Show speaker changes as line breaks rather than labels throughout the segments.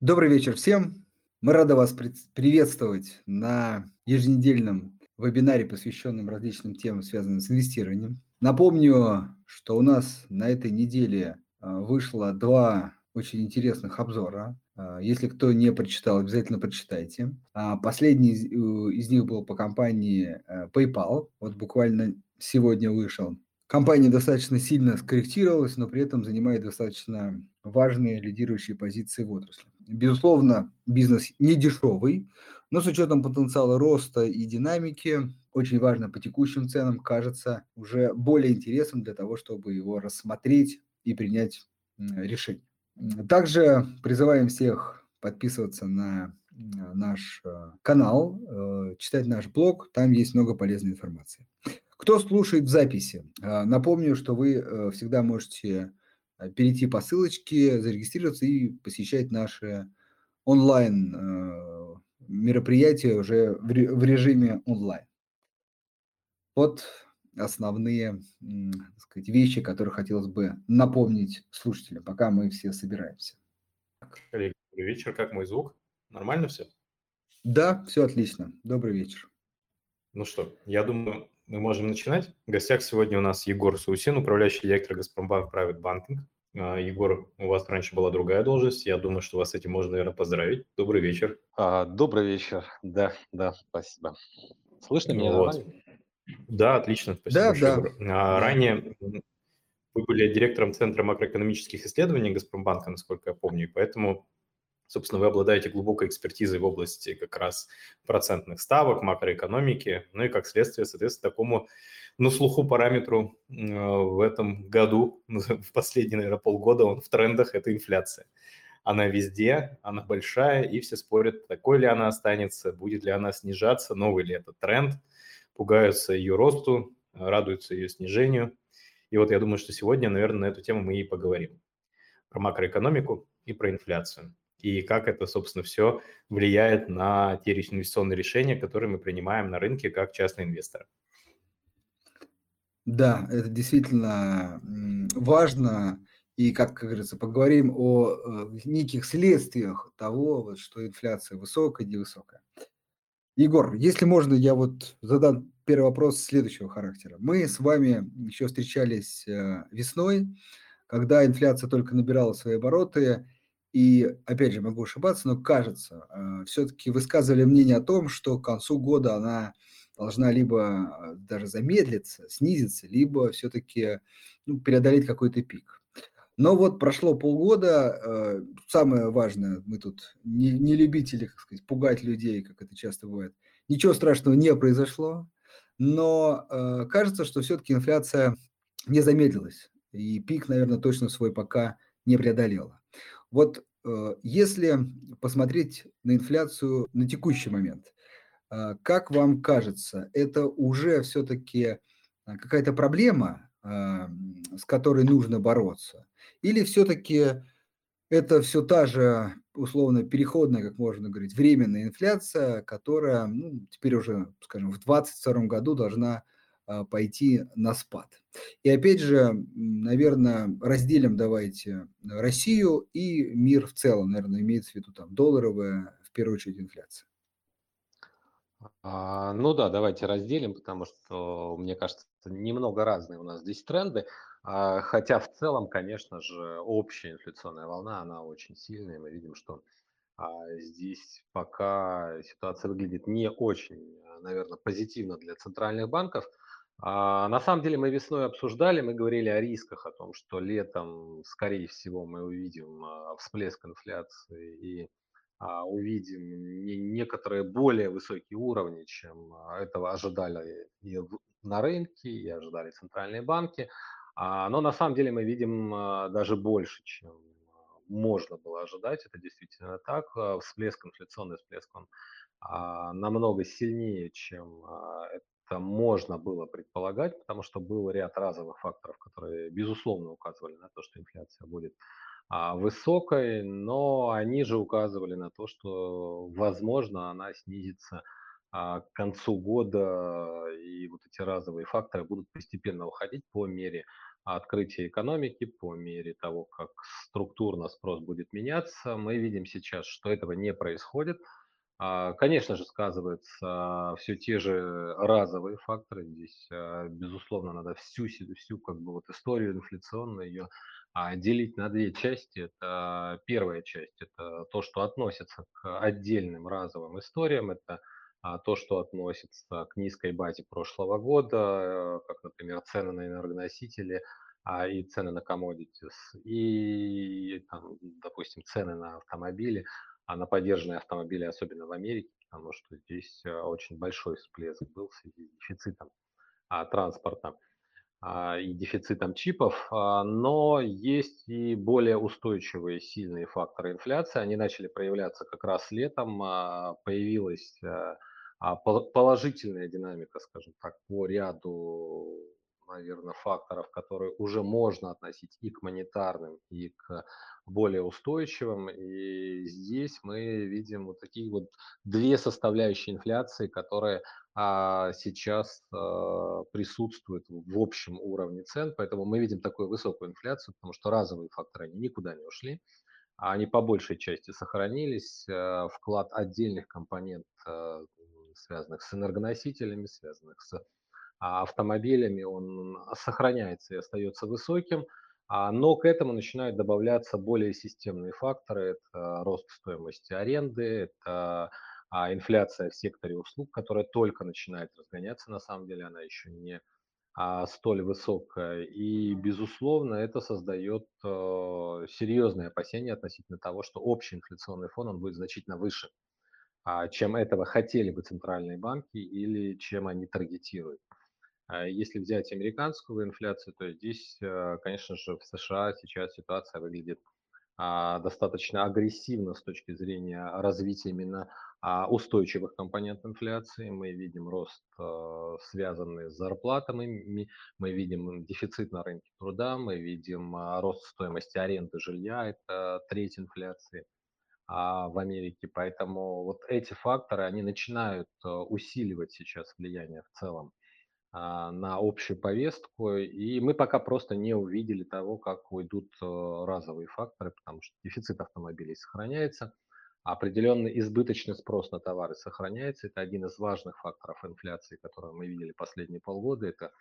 Добрый вечер всем. Мы рады вас приветствовать на еженедельном вебинаре, посвященном различным темам, связанным с инвестированием. Напомню, что у нас на этой неделе а, вышло два очень интересных обзора. А, если кто не прочитал, обязательно прочитайте. А, последний из них был по компании э, PayPal. Вот буквально сегодня вышел. Компания достаточно сильно скорректировалась, но при этом занимает достаточно важные лидирующие позиции в отрасли. Безусловно, бизнес не дешевый, но с учетом потенциала роста и динамики, очень важно по текущим ценам, кажется уже более интересным для того, чтобы его рассмотреть и принять решение. Также призываем всех подписываться на наш э, канал, э, читать наш блог, там есть много полезной информации. Кто слушает в записи, а, напомню, что вы э, всегда можете э, перейти по ссылочке, зарегистрироваться и посещать наши онлайн э, мероприятия уже в режиме онлайн. Вот основные так сказать, вещи, которые хотелось бы напомнить слушателям, пока мы все собираемся.
Коллеги, добрый вечер. Как мой звук? Нормально все?
Да, все отлично. Добрый вечер.
Ну что, я думаю, мы можем начинать. В гостях сегодня у нас Егор Саусин, управляющий директор Газпромбанк Private Banking. А, Егор, у вас раньше была другая должность. Я думаю, что вас с этим можно, наверное, поздравить. Добрый вечер.
А, добрый вечер. Да, да, спасибо. Слышно меня вот. нормально?
Да, отлично. Спасибо да, большое, да. А, ранее вы были директором Центра макроэкономических исследований Газпромбанка, насколько я помню, и поэтому Собственно, вы обладаете глубокой экспертизой в области как раз процентных ставок, макроэкономики, ну и как следствие, соответственно, такому на слуху параметру э, в этом году, в последние, наверное, полгода он в трендах – это инфляция. Она везде, она большая, и все спорят, такой ли она останется, будет ли она снижаться, новый ли это тренд, пугаются ее росту, радуются ее снижению. И вот я думаю, что сегодня, наверное, на эту тему мы и поговорим. Про макроэкономику и про инфляцию и как это, собственно, все влияет на те инвестиционные решения, которые мы принимаем на рынке как частные инвесторы.
Да, это действительно важно. И, как, как говорится, поговорим о э, неких следствиях того, вот, что инфляция высокая, невысокая. Егор, если можно, я вот задам первый вопрос следующего характера. Мы с вами еще встречались э, весной, когда инфляция только набирала свои обороты, и, опять же, могу ошибаться, но кажется, э, все-таки высказывали мнение о том, что к концу года она должна либо э, даже замедлиться, снизиться, либо все-таки ну, преодолеть какой-то пик. Но вот прошло полгода, э, самое важное, мы тут не, не любители, как сказать, пугать людей, как это часто бывает. Ничего страшного не произошло, но кажется, что все-таки инфляция не замедлилась, и пик, наверное, точно свой пока не преодолела. Вот э, если посмотреть на инфляцию на текущий момент, э, как вам кажется, это уже все-таки э, какая-то проблема, с которой нужно бороться? Или все-таки это все та же, условно, переходная, как можно говорить, временная инфляция, которая ну, теперь уже, скажем, в 2022 году должна а, пойти на спад. И опять же, наверное, разделим давайте Россию и мир в целом, наверное, имеется в виду там долларовая, в первую очередь, инфляция.
А, ну да, давайте разделим, потому что, мне кажется, немного разные у нас здесь тренды. А, хотя в целом, конечно же, общая инфляционная волна, она очень сильная. Мы видим, что а, здесь пока ситуация выглядит не очень, наверное, позитивно для центральных банков. А, на самом деле мы весной обсуждали, мы говорили о рисках, о том, что летом, скорее всего, мы увидим а, всплеск инфляции и а, увидим не, некоторые более высокие уровни, чем этого ожидали и на рынке, и ожидали центральные банки. Но на самом деле мы видим даже больше, чем можно было ожидать. Это действительно так. Всплеск, инфляционный всплеск, он намного сильнее, чем можно было предполагать, потому что был ряд разовых факторов, которые, безусловно, указывали на то, что инфляция будет а, высокой, но они же указывали на то, что, возможно, она снизится к концу года, и вот эти разовые факторы будут постепенно уходить по мере открытия экономики, по мере того, как структурно спрос будет меняться. Мы видим сейчас, что этого не происходит. А, конечно же, сказываются все те же разовые факторы. Здесь, а, безусловно, надо всю, всю как бы вот историю инфляционную ее а, делить на две части. Это первая часть, это то, что относится к отдельным разовым историям. Это то, что относится к низкой базе прошлого года, как, например, цены на энергоносители и цены на commodities, и, там, допустим, цены на автомобили а на поддержанные автомобили, особенно в Америке, потому что здесь э, очень большой всплеск был в связи с дефицитом а, транспорта а, и дефицитом чипов, а, но есть и более устойчивые сильные факторы инфляции. Они начали проявляться как раз летом, а, появилась а, а положительная динамика, скажем так, по ряду наверное, факторов, которые уже можно относить и к монетарным, и к более устойчивым. И здесь мы видим вот такие вот две составляющие инфляции, которые а, сейчас а, присутствуют в общем уровне цен. Поэтому мы видим такую высокую инфляцию, потому что разовые факторы они никуда не ушли. Они по большей части сохранились. А, вклад отдельных компонент, а, связанных с энергоносителями, связанных с а автомобилями, он сохраняется и остается высоким, а, но к этому начинают добавляться более системные факторы. Это рост стоимости аренды, это а, инфляция в секторе услуг, которая только начинает разгоняться, на самом деле она еще не столь высокая. И, безусловно, это создает э, серьезные опасения относительно того, что общий инфляционный фон он будет значительно выше, чем этого хотели бы центральные банки или чем они таргетируют. А если взять американскую инфляцию, то здесь, э, конечно же, в США сейчас ситуация выглядит а, достаточно агрессивно с точки зрения развития именно а, устойчивых компонентов инфляции. Мы видим рост, э, связанный с зарплатами, мы видим дефицит на рынке труда, мы видим рост стоимости аренды жилья, это треть инфляции в Америке. Поэтому вот эти факторы, они начинают э, усиливать сейчас влияние в целом на общую повестку, и мы пока просто не увидели того, как уйдут э, разовые факторы, потому что дефицит автомобилей сохраняется, определенный избыточный спрос на товары сохраняется. Это один из важных факторов инфляции, который мы видели последние полгода. Это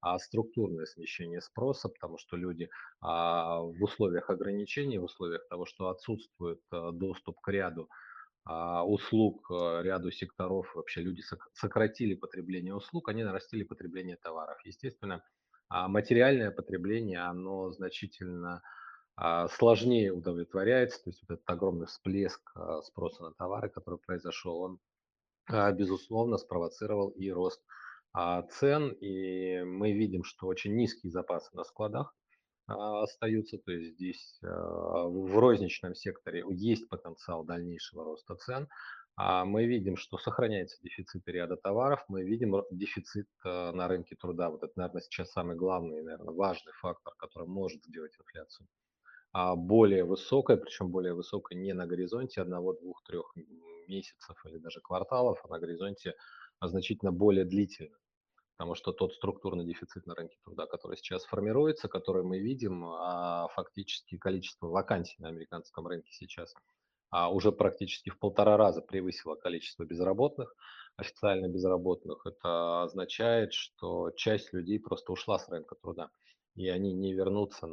а, структурное смещение спроса, потому что люди а, в условиях ограничений, в условиях того, что отсутствует э, доступ к ряду а, услуг э, ряду секторов, вообще люди сократили потребление услуг, они нарастили потребление товаров. Естественно, а, материальное потребление, оно значительно а, сложнее удовлетворяется, то есть вот этот огромный всплеск спроса на товары, который произошел, он, безусловно, спровоцировал и рост цен, и мы видим, что очень низкие запасы на складах, а, остаются, то есть здесь а, в розничном секторе есть потенциал дальнейшего роста цен. А мы видим, что сохраняется дефицит ряда товаров, мы видим дефицит на рынке труда. Вот это, наверное, сейчас самый главный, наверное, важный фактор, который может сделать инфляцию более высокой, причем более высокой не на горизонте одного, двух, трех месяцев или даже кварталов, а на горизонте значительно более длительно потому что тот структурный дефицит на рынке труда, который сейчас формируется, который мы видим, а фактически количество вакансий на американском рынке сейчас а уже практически в полтора раза превысило количество безработных, официально безработных. Это означает, что часть людей просто ушла с рынка труда, и они не вернутся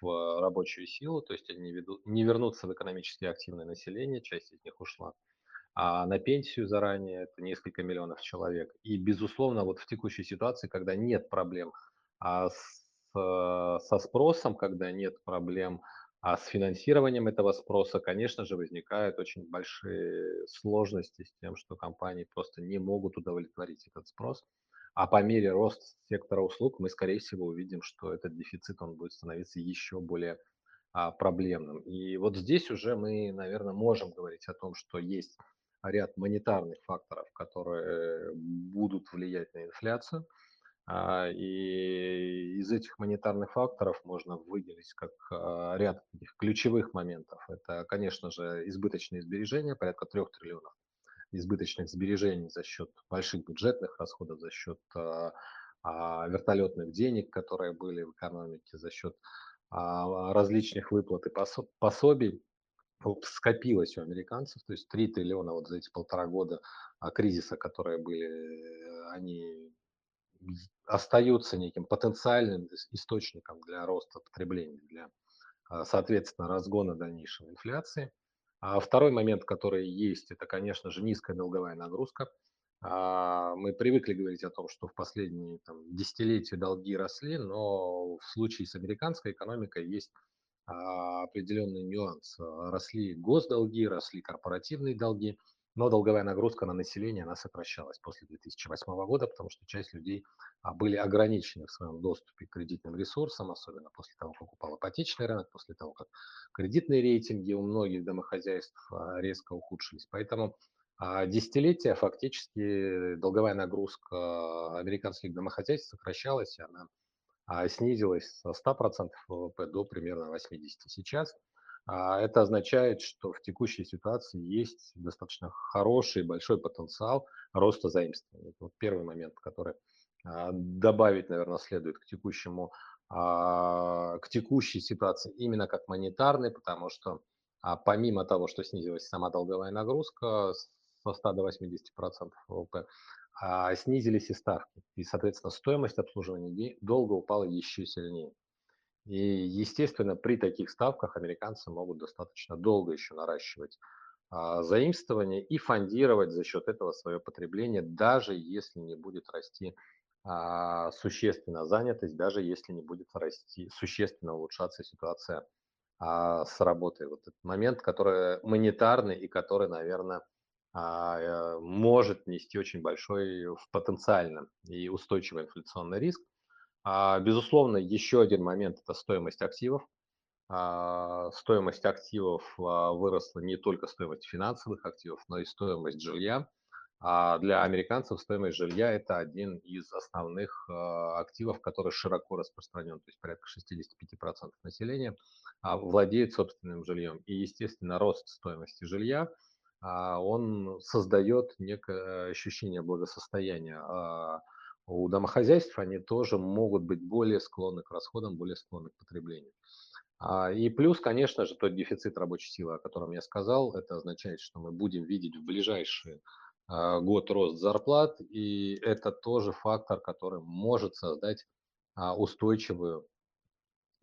в рабочую силу, то есть они ведут, не вернутся в экономически активное население, часть из них ушла а на пенсию заранее это несколько миллионов человек. И, безусловно, вот в текущей ситуации, когда нет проблем а с, со спросом, когда нет проблем а с финансированием этого спроса, конечно же, возникают очень большие сложности с тем, что компании просто не могут удовлетворить этот спрос. А по мере роста сектора услуг мы, скорее всего, увидим, что этот дефицит он будет становиться еще более а, проблемным. И вот здесь уже мы, наверное, можем говорить о том, что есть ряд монетарных факторов, которые будут влиять на инфляцию. А, и из этих монетарных факторов можно выделить как а, ряд таких ключевых моментов. Это, конечно же, избыточные сбережения, порядка 3 триллионов избыточных сбережений за счет больших бюджетных расходов, за счет а, вертолетных денег, которые были в экономике за счет различных выплат и пособий скопилось у американцев, то есть 3 триллиона вот за эти полтора года а, кризиса, которые были, они остаются неким потенциальным источником для роста потребления, для, а, соответственно, разгона дальнейшей инфляции. А второй момент, который есть, это, конечно же, низкая долговая нагрузка. А, мы привыкли говорить о том, что в последние там, десятилетия долги росли, но в случае с американской экономикой есть определенный нюанс. Росли госдолги, росли корпоративные долги, но долговая нагрузка на население, она сокращалась после 2008 года, потому что часть людей а, были ограничены в своем доступе к кредитным ресурсам, особенно после того, как упал ипотечный рынок, после того, как кредитные рейтинги у многих домохозяйств а, резко ухудшились. Поэтому десятилетия фактически долговая нагрузка американских домохозяйств сокращалась, и она а, снизилась со 100% ВВП до примерно 80% сейчас. А, это означает, что в текущей ситуации есть достаточно хороший, большой потенциал роста заимствований. Это вот первый момент, который а, добавить, наверное, следует к текущему, к текущей ситуации именно как монетарной, потому что помимо того, что снизилась сама долговая нагрузка со 100 до 80% ВВП, а снизились и ставки. И, соответственно, стоимость обслуживания долга упала еще сильнее. И, естественно, при таких ставках американцы могут достаточно долго еще наращивать а, заимствование и фондировать за счет этого свое потребление, даже если не будет расти а, существенно занятость, даже если не будет расти, существенно улучшаться ситуация а, с работой. Вот этот момент, который монетарный и который, наверное, может нести очень большой потенциально и устойчивый инфляционный риск. А, безусловно, еще один момент – это стоимость активов. А, стоимость активов выросла не только стоимость финансовых активов, но и стоимость жилья. Для американцев стоимость жилья – это один из основных активов, который широко распространен, то есть порядка 65% населения владеет собственным жильем. И, естественно, рост стоимости жилья – а, он создает некое ощущение благосостояния. А у домохозяйств они тоже могут быть более склонны к расходам, более склонны к потреблению. А, и плюс, конечно же, тот дефицит рабочей силы, о котором я сказал, это означает, что мы будем видеть в ближайший год рост зарплат, и это тоже фактор, который может создать устойчивую,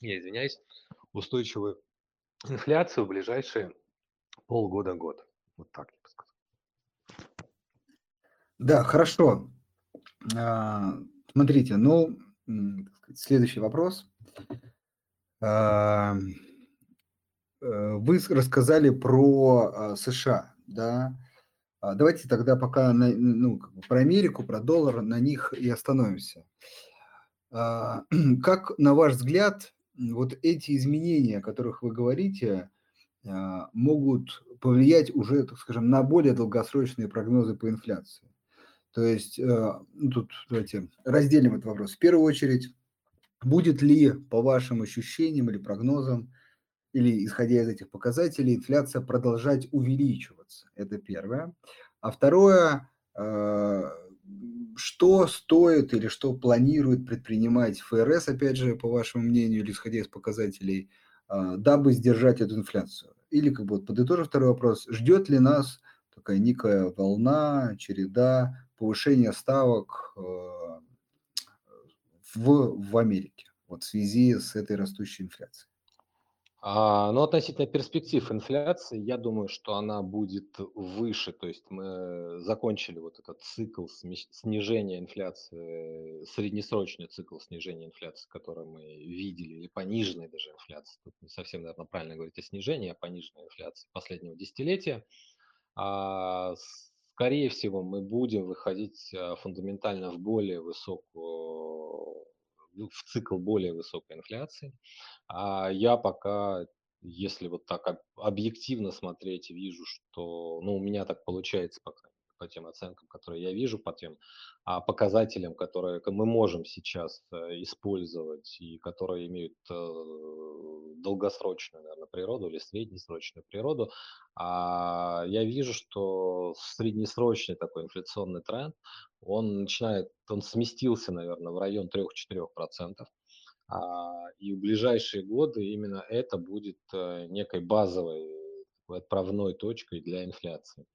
я извиняюсь, устойчивую инфляцию в ближайшие полгода-год. Вот так я бы сказал.
Да, хорошо. А, смотрите, ну, следующий вопрос. А, э, вы рассказали про а, США, да? Давайте тогда пока на, ну, про Америку, про доллар, на них и остановимся. Как, на ваш взгляд, вот эти изменения, о которых вы говорите, а, могут повлиять уже, так скажем, на более долгосрочные прогнозы по инфляции. То есть, а, ну, тут давайте разделим этот вопрос. В первую очередь, будет ли, по вашим ощущениям или прогнозам, или исходя из этих показателей, инфляция продолжать увеличиваться? Это первое. А второе, а, что стоит или что планирует предпринимать ФРС, опять же, по вашему мнению, или исходя из показателей, а, дабы сдержать эту инфляцию? Или, как бы, подытожив второй вопрос, ждет ли нас такая некая волна, череда повышения ставок а, в, в Америке вот в связи с этой растущей инфляцией?
А, ну, относительно перспектив инфляции, я думаю, что она будет выше. То есть мы закончили вот этот цикл снижения инфляции, среднесрочный цикл снижения инфляции, который мы видели, или пониженной даже инфляции. Тут не совсем, наверное, правильно говорить о снижении, а пониженной инфляции последнего десятилетия. А, скорее всего, мы будем выходить а, фундаментально в более высокую в цикл более высокой инфляции. А я пока, если вот так объективно смотреть, вижу, что, ну, у меня так получается, пока по тем оценкам, которые я вижу, по тем а, показателям, которые мы можем сейчас а, использовать и которые имеют а, долгосрочную, наверное, природу или среднесрочную природу, а, я вижу, что среднесрочный такой инфляционный тренд, он начинает, он сместился, наверное, в район 3-4%. А, и в ближайшие годы именно это будет э, некой базовой отправной точкой для инфляции.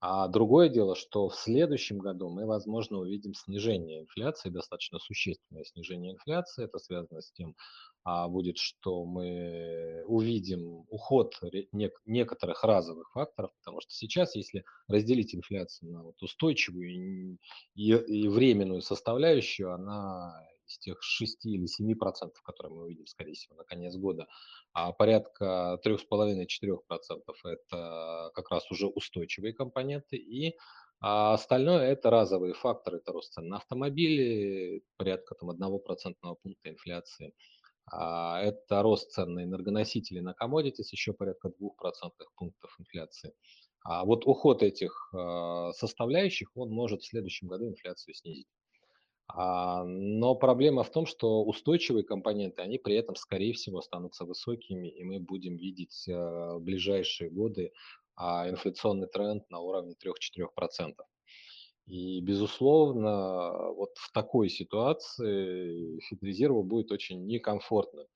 А другое дело, что в следующем году мы, возможно, увидим снижение инфляции, достаточно существенное снижение инфляции. Это связано с тем, а, будет, что мы увидим уход нек- некоторых разовых факторов, потому что сейчас, если разделить инфляцию на вот устойчивую и, и временную составляющую, она из тех 6 или 7 процентов, которые мы увидим, скорее всего, на конец года, а порядка 3,5-4 процентов – это как раз уже устойчивые компоненты, и а остальное – это разовые факторы, это рост цен на автомобили, порядка там, 1 процентного пункта инфляции, а это рост цен на энергоносители, на commodities, еще порядка 2 процентных пунктов инфляции. А вот уход этих а, составляющих, он может в следующем году инфляцию снизить. А, но проблема в том, что устойчивые компоненты, они при этом, скорее всего, останутся высокими, и мы будем видеть а, в ближайшие годы а, инфляционный тренд на уровне 3-4%. И, безусловно, вот в такой ситуации Федрезерву будет очень некомфортно,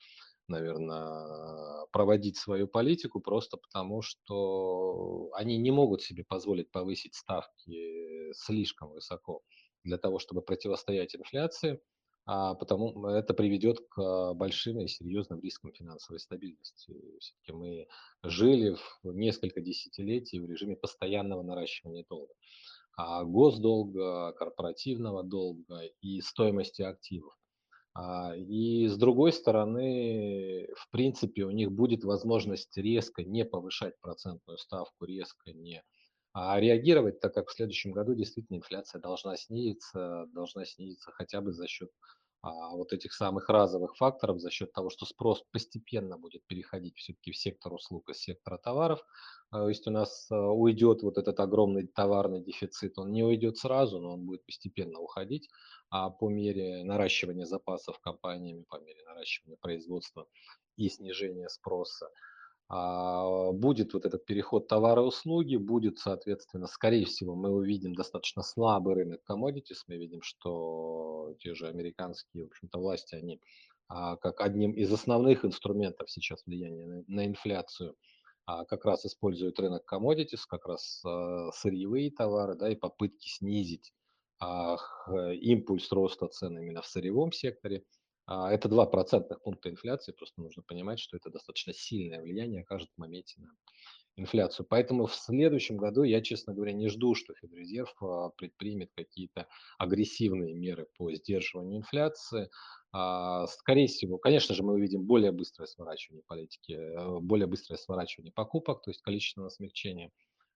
наверное, проводить свою политику, просто потому что они не могут себе позволить повысить ставки слишком высоко для того, чтобы противостоять инфляции, а потому это приведет к большим и серьезным рискам финансовой стабильности. Все-таки мы жили в несколько десятилетий в режиме постоянного наращивания долга. А госдолга, корпоративного долга и стоимости активов. А, и с другой стороны, в принципе, у них будет возможность резко не повышать процентную ставку, резко не реагировать, так как в следующем году действительно инфляция должна снизиться, должна снизиться хотя бы за счет а, вот этих самых разовых факторов, за счет того, что спрос постепенно будет переходить все-таки в сектор услуг из сектора товаров. А, то есть у нас а, уйдет вот этот огромный товарный дефицит, он не уйдет сразу, но он будет постепенно уходить а по мере наращивания запасов компаниями, по мере наращивания производства и снижения спроса. А, будет вот этот переход товара и услуги, будет, соответственно, скорее всего, мы увидим достаточно слабый рынок commodities, мы видим, что те же американские, в общем-то, власти, они а, как одним из основных инструментов сейчас влияния на, инфляцию, а, как раз используют рынок commodities, как раз сырьевые товары, да, и попытки снизить импульс роста цен именно в сырьевом секторе – это 2 процентных пункта инфляции, просто нужно понимать, что это достаточно сильное влияние окажет в моменте на инфляцию. Поэтому в следующем году я, честно говоря, не жду, что Федрезерв а, предпримет какие-то агрессивные меры по сдерживанию инфляции. А, скорее всего, конечно же, мы увидим более быстрое сворачивание политики, э, более быстрое сворачивание покупок, то есть количественное смягчение.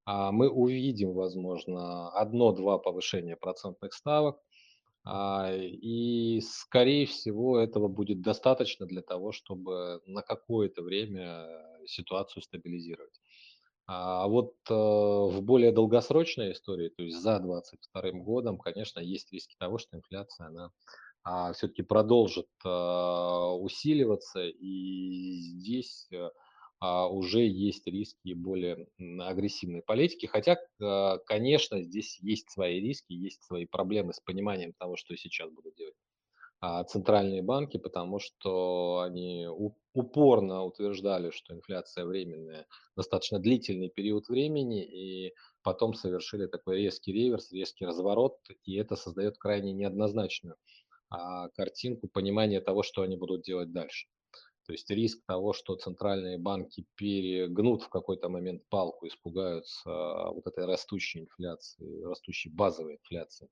Мы увидим, возможно, одно-два повышения процентных ставок – а, и, скорее всего, этого будет достаточно для того, чтобы на какое-то время ситуацию стабилизировать. А вот э, в более долгосрочной истории, то есть за 2022 годом, конечно, есть риски того, что инфляция, она а, все-таки продолжит усиливаться, и здесь э, а, уже есть риски более агрессивной политики. Хотя, а, конечно, здесь есть свои риски, есть свои проблемы с пониманием того, что сейчас будут делать а, центральные банки, потому что они упорно утверждали, что инфляция временная, достаточно длительный период времени, и потом совершили такой резкий реверс, резкий разворот, и это создает крайне неоднозначную картинку понимания того, что они будут делать дальше. То есть риск того, что центральные банки перегнут в какой-то момент палку, испугаются вот этой растущей инфляции, растущей базовой инфляции,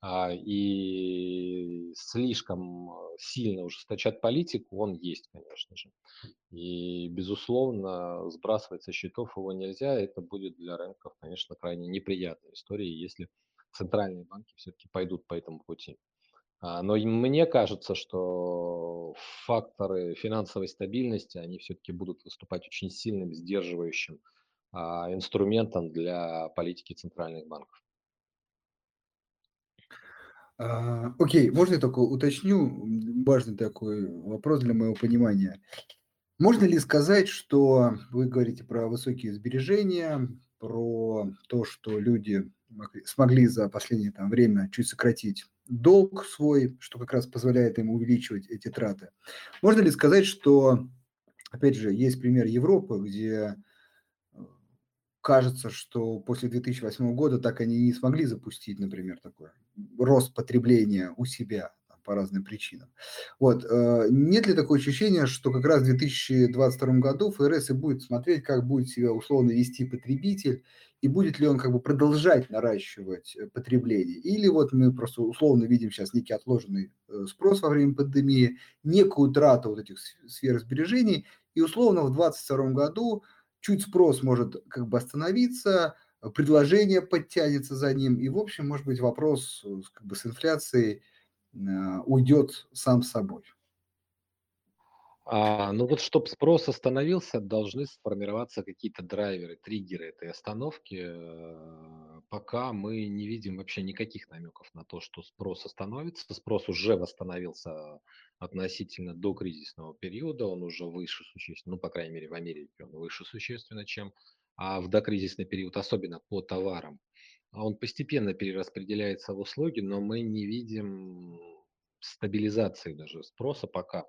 а, и слишком сильно ужесточат политику, он есть, конечно же. И, безусловно, сбрасывать со счетов его нельзя. Это будет для рынков, конечно, крайне неприятной историей, если центральные банки все-таки пойдут по этому пути. А, но мне кажется, что факторы финансовой стабильности, они все-таки будут выступать очень сильным сдерживающим а, инструментом для политики центральных банков.
А, окей, можно я только уточню? Важный такой вопрос для моего понимания. Можно ли сказать, что вы говорите про высокие сбережения, про то, что люди смогли за последнее там, время чуть сократить долг свой, что как раз позволяет им увеличивать эти траты. Можно ли сказать, что, опять же, есть пример Европы, где э, кажется, что после 2008 года так они не смогли запустить, например, такой рост потребления у себя по разным причинам. Вот. Э, нет ли такого ощущения, что как раз в 2022 году ФРС и будет смотреть, как будет себя условно вести потребитель, и будет ли он как бы продолжать наращивать э, потребление. Или вот мы просто условно видим сейчас некий отложенный э, спрос во время пандемии, некую трату вот этих сфер сбережений, и условно в 2022 году чуть спрос может как бы остановиться, предложение подтянется за ним, и в общем, может быть, вопрос как бы с инфляцией Э, уйдет сам собой.
А, ну вот, чтобы спрос остановился, должны сформироваться какие-то драйверы, триггеры этой остановки. Э, пока мы не видим вообще никаких намеков на то, что спрос остановится. Спрос уже восстановился относительно до кризисного периода, он уже выше существенно, ну, по крайней мере, в Америке он выше существенно, чем а в докризисный период, особенно по товарам. Он постепенно перераспределяется в услуги, но мы не видим стабилизации даже спроса пока.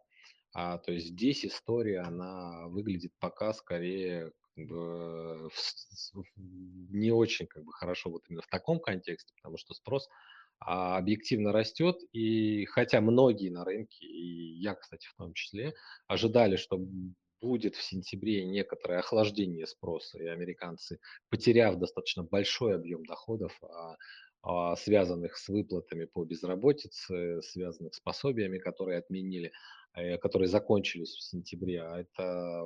А, то есть здесь история, она выглядит пока скорее не очень как бы, хорошо вот именно в таком контексте, потому что спрос а, объективно растет, и хотя многие на рынке, и я, кстати, в том числе, ожидали, что будет в сентябре некоторое охлаждение спроса, и американцы, потеряв достаточно большой объем доходов, а, а, связанных с выплатами по безработице, связанных с пособиями, которые отменили, которые закончились в сентябре, а это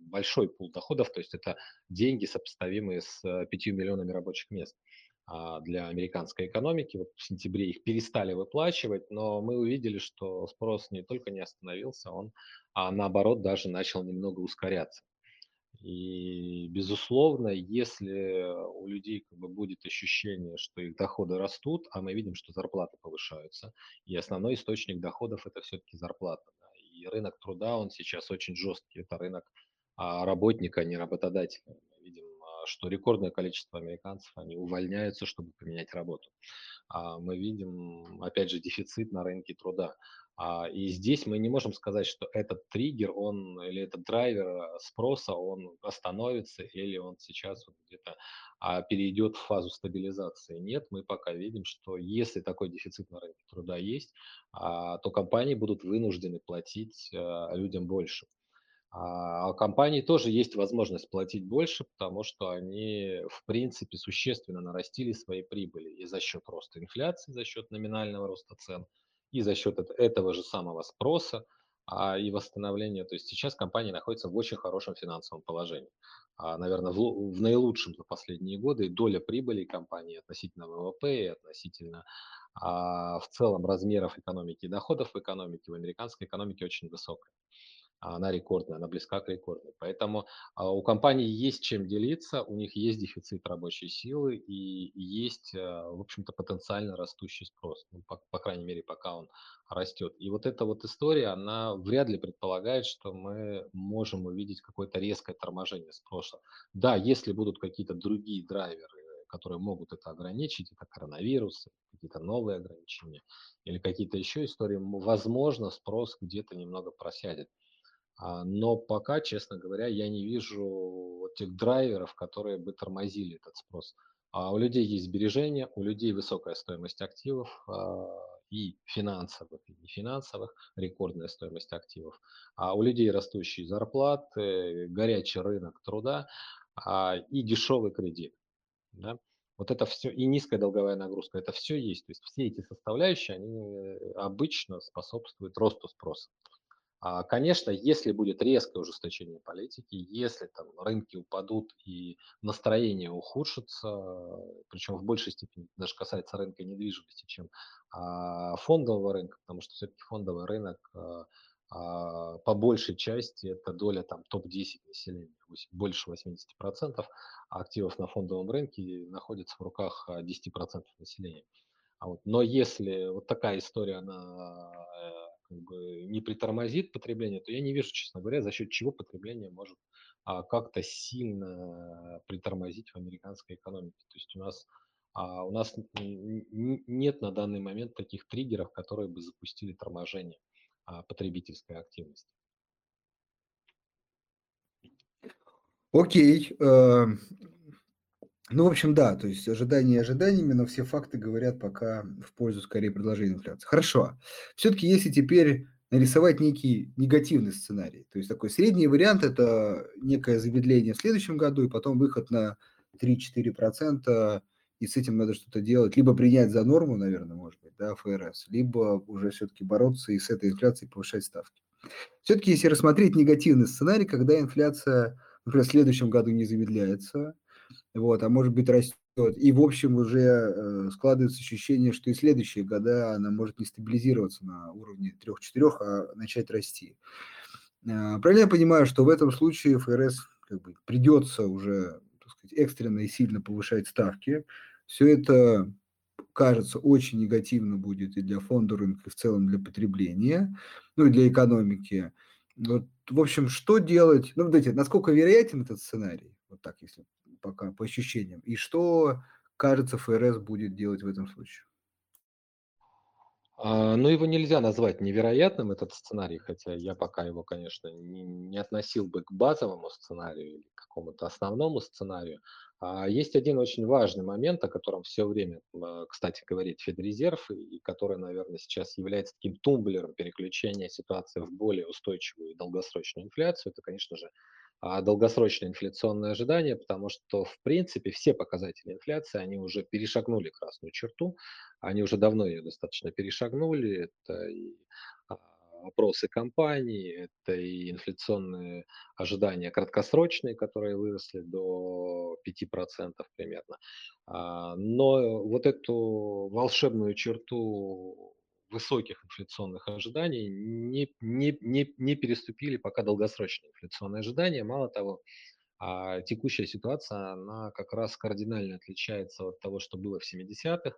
большой пул доходов, то есть это деньги, сопоставимые с 5 миллионами рабочих мест для американской экономики. Вот в сентябре их перестали выплачивать, но мы увидели, что спрос не только не остановился, он а наоборот даже начал немного ускоряться. И, безусловно, если у людей как бы будет ощущение, что их доходы растут, а мы видим, что зарплаты повышаются, и основной источник доходов это все-таки зарплата. И рынок труда, он сейчас очень жесткий, это рынок а, работника, а не работодателя. Мы видим, а, что рекордное количество американцев, они увольняются, чтобы поменять работу. Мы видим, опять же, дефицит на рынке труда. А, и здесь мы не можем сказать, что этот триггер, он или этот драйвер э, спроса, он остановится или он сейчас вот где-то а, перейдет в фазу стабилизации. Нет, мы пока видим, что если такой дефицит на рынке труда есть, а, то компании будут вынуждены платить а, людям больше. А у компаний тоже есть возможность платить больше, потому что они, в принципе, существенно нарастили свои прибыли и за счет роста инфляции, за счет номинального роста цен – и за счет этого же самого спроса а, и восстановления. То есть сейчас компания находится в очень хорошем финансовом положении. А, наверное, в, в наилучшем за последние годы доля прибыли компании относительно ВВП и относительно а, в целом размеров экономики и доходов в экономике, в американской экономике очень высокая она рекордная, она близка к рекордной. Поэтому а, у компании есть чем делиться, у них есть дефицит рабочей силы и есть, а, в общем-то, потенциально растущий спрос, ну, по, по крайней мере, пока он растет. И вот эта вот история, она вряд ли предполагает, что мы можем увидеть какое-то резкое торможение спроса. Да, если будут какие-то другие драйверы, которые могут это ограничить, это коронавирус, какие-то новые ограничения или какие-то еще истории, возможно, спрос где-то немного просядет. А, но пока, честно говоря, я не вижу тех драйверов, которые бы тормозили этот спрос. А у людей есть сбережения, у людей высокая стоимость активов а, и финансовых, и нефинансовых, рекордная стоимость активов. А у людей растущие зарплаты, горячий рынок труда и дешевый кредит. Да? Вот это все, и низкая долговая нагрузка, это все есть. То есть все эти составляющие, они э, обычно способствуют росту спроса. А, конечно, если будет резкое ужесточение политики, если там рынки упадут и настроение ухудшится, причем в большей степени даже касается рынка недвижимости, чем а, фондового рынка, потому что все-таки фондовый рынок а, по большей части это доля там топ-10 населения, больше 80% активов на фондовом рынке находится в руках 10% населения. Но если вот такая история, она э, как бы не притормозит потребление, то я не вижу, честно говоря, за счет чего потребление может а, как-то сильно притормозить в американской экономике. То есть у нас, а, у нас нет на данный момент таких триггеров, которые бы запустили торможение а, потребительской активности.
Окей. Ну, в общем, да, то есть ожидания ожиданиями, но все факты говорят пока в пользу скорее предложения инфляции. Хорошо. Все-таки если теперь нарисовать некий негативный сценарий, то есть такой средний вариант – это некое замедление в следующем году и потом выход на 3-4%, и с этим надо что-то делать, либо принять за норму, наверное, может быть, да, ФРС, либо уже все-таки бороться и с этой инфляцией повышать ставки. Все-таки, если рассмотреть негативный сценарий, когда инфляция например, в следующем году не замедляется, вот, а может быть растет. И, в общем, уже э, складывается ощущение, что и следующие года она может не стабилизироваться на уровне 3-4, а начать расти. Э, правильно я понимаю, что в этом случае ФРС как бы, придется уже так сказать, экстренно и сильно повышать ставки. Все это кажется очень негативно будет и для фонда рынка, и в целом для потребления, ну и для экономики. Вот, в общем, что делать? Ну, знаете, насколько вероятен этот сценарий? Вот так, если пока по ощущениям. И что, кажется, ФРС будет делать в этом случае?
А, ну, его нельзя назвать невероятным, этот сценарий, хотя я пока его, конечно, не, не относил бы к базовому сценарию или к какому-то основному сценарию. А есть один очень важный момент, о котором все время, а, кстати, говорит Федрезерв, и который, наверное, сейчас является таким тумблером переключения ситуации в более устойчивую и долгосрочную инфляцию. Это, конечно же, а, долгосрочное инфляционное ожидание, потому что, в принципе, все показатели инфляции, они уже перешагнули красную черту, они уже давно ее достаточно перешагнули. Это и опросы компаний, это и инфляционные ожидания краткосрочные, которые выросли до 5% примерно. А, но вот эту волшебную черту высоких инфляционных ожиданий не, не, не, не переступили пока долгосрочные инфляционные ожидания. Мало того, а текущая ситуация, она как раз кардинально отличается от того, что было в 70-х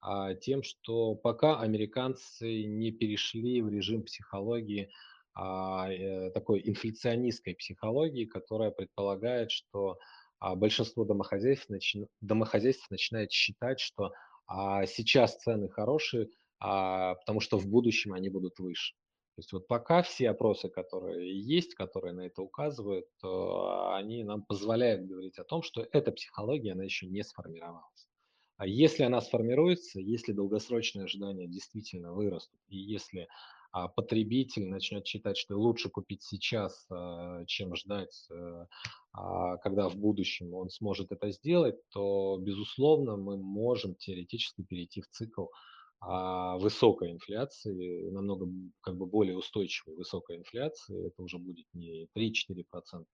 а, тем, что пока американцы не перешли в режим психологии, а, э, такой инфляционистской психологии, которая предполагает, что большинство домохозяйств, начи... домохозяйств начинает считать, что а, сейчас цены хорошие, потому что в будущем они будут выше. То есть вот пока все опросы, которые есть, которые на это указывают, они нам позволяют говорить о том, что эта психология, она еще не сформировалась. А если она сформируется, если долгосрочные ожидания действительно вырастут, и если а, потребитель начнет считать, что лучше купить сейчас, а, чем ждать, а, а, когда в будущем он сможет это сделать, то, безусловно, мы можем теоретически перейти в цикл а, высокой инфляции, намного как бы более устойчивой высокой инфляции, это уже будет не 3-4%,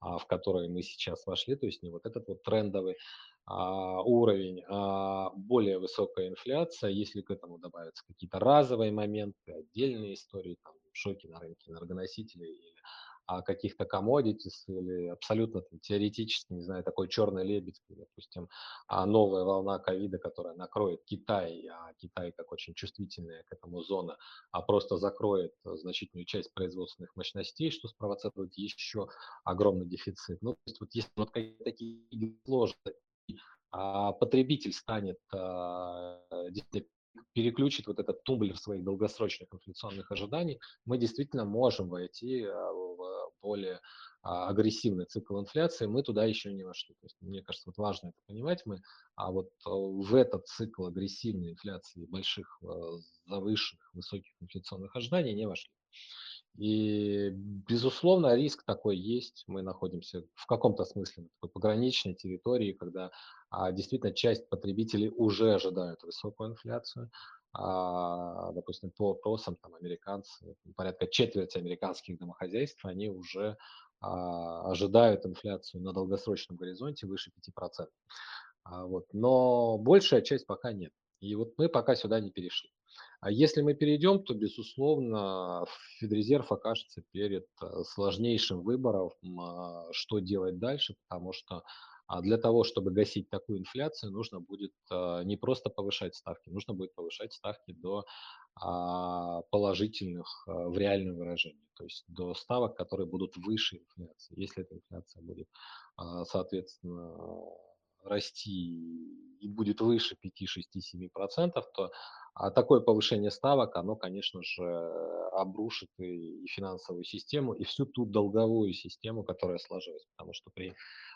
а в которой мы сейчас вошли, то есть не вот этот вот трендовый а, уровень, а более высокая инфляция, если к этому добавятся какие-то разовые моменты, отдельные истории, там, шоки на рынке энергоносителей или каких-то commodities или абсолютно там, теоретически, не знаю, такой черный лебедь, допустим, а новая волна ковида, которая накроет Китай, а Китай как очень чувствительная к этому зона, а просто закроет значительную часть производственных мощностей, что спровоцирует еще огромный дефицит. Ну, то есть вот если вот какие-то такие сложности а потребитель станет а, переключит вот этот тумблер своих долгосрочных инфляционных ожиданий, мы действительно можем войти а, в более а, агрессивный цикл инфляции, мы туда еще не вошли. То есть, мне кажется, вот важно это понимать. Мы а вот в этот цикл агрессивной инфляции больших, завышенных, высоких инфляционных ожиданий не вошли. И, безусловно, риск такой есть. Мы находимся в каком-то смысле на такой пограничной территории, когда а, действительно часть потребителей уже ожидают высокую инфляцию. А, допустим, по опросам там, американцы, порядка четверти американских домохозяйств, они уже а, ожидают инфляцию на долгосрочном горизонте выше 5%. А, вот. Но большая часть пока нет. И вот мы пока сюда не перешли. А если мы перейдем, то, безусловно, Федрезерв окажется перед э, сложнейшим выбором, что делать дальше, потому что А для того, чтобы гасить такую инфляцию, нужно будет а, не просто повышать ставки, нужно будет повышать ставки до а, положительных а, в реальном выражении, то есть до ставок, которые будут выше инфляции. Если эта инфляция будет, соответственно, расти и будет выше 5, 6, 7 процентов, то а такое повышение ставок, оно, конечно же, обрушит и, финансовую систему, и всю ту долговую систему, которая сложилась. Потому что при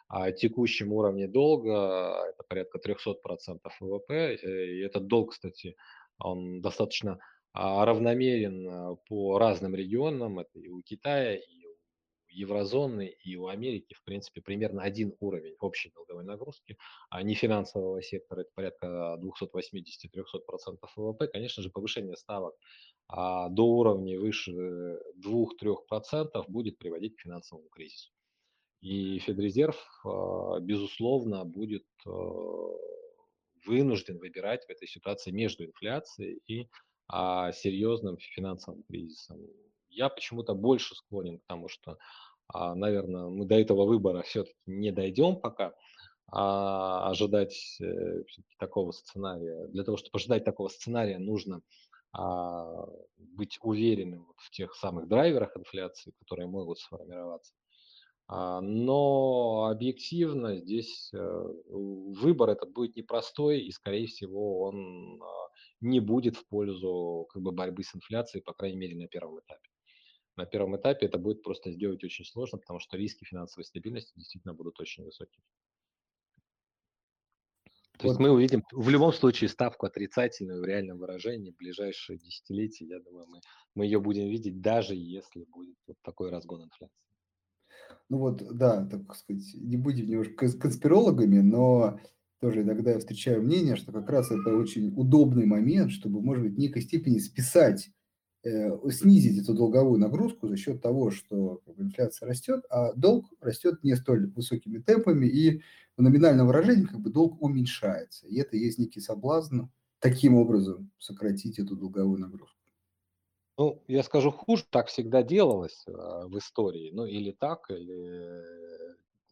а, текущем уровне долга, это порядка 300% ВВП, э, и этот долг, кстати, он достаточно а, равномерен а, по разным регионам, это и у Китая, и еврозоны и у Америки, в принципе, примерно один уровень общей долговой нагрузки, а не финансового сектора, это порядка 280-300% ВВП, конечно же, повышение ставок а, до уровня выше 2-3% будет приводить к финансовому кризису. И Федрезерв, а, безусловно, будет а, вынужден выбирать в этой ситуации между инфляцией и а, серьезным финансовым кризисом. Я почему-то больше склонен к тому, что, а, наверное, мы до этого выбора все-таки не дойдем пока, а ожидать э, такого сценария. Для того, чтобы ожидать такого сценария, нужно а, быть уверенным в тех самых драйверах инфляции, которые могут сформироваться. А, но объективно здесь э, выбор этот будет непростой, и, скорее всего, он не будет в пользу как бы, борьбы с инфляцией, по крайней мере, на первом этапе на первом этапе это будет просто сделать очень сложно, потому что риски финансовой стабильности действительно будут очень высокими. То вот. есть мы увидим в любом случае ставку отрицательную в реальном выражении в ближайшие десятилетия. Я думаю, мы, мы ее будем видеть, даже если будет вот такой разгон инфляции.
Ну вот, да, так сказать, не будем немножко конспирологами, но тоже иногда я встречаю мнение, что как раз это очень удобный момент, чтобы, может быть, в некой степени списать снизить эту долговую нагрузку за счет того, что инфляция растет, а долг растет не столь высокими темпами, и в номинальном выражении как бы долг уменьшается. И это есть некий соблазн таким образом сократить эту долговую нагрузку.
Ну, я скажу хуже, так всегда делалось э, в истории, ну или так, или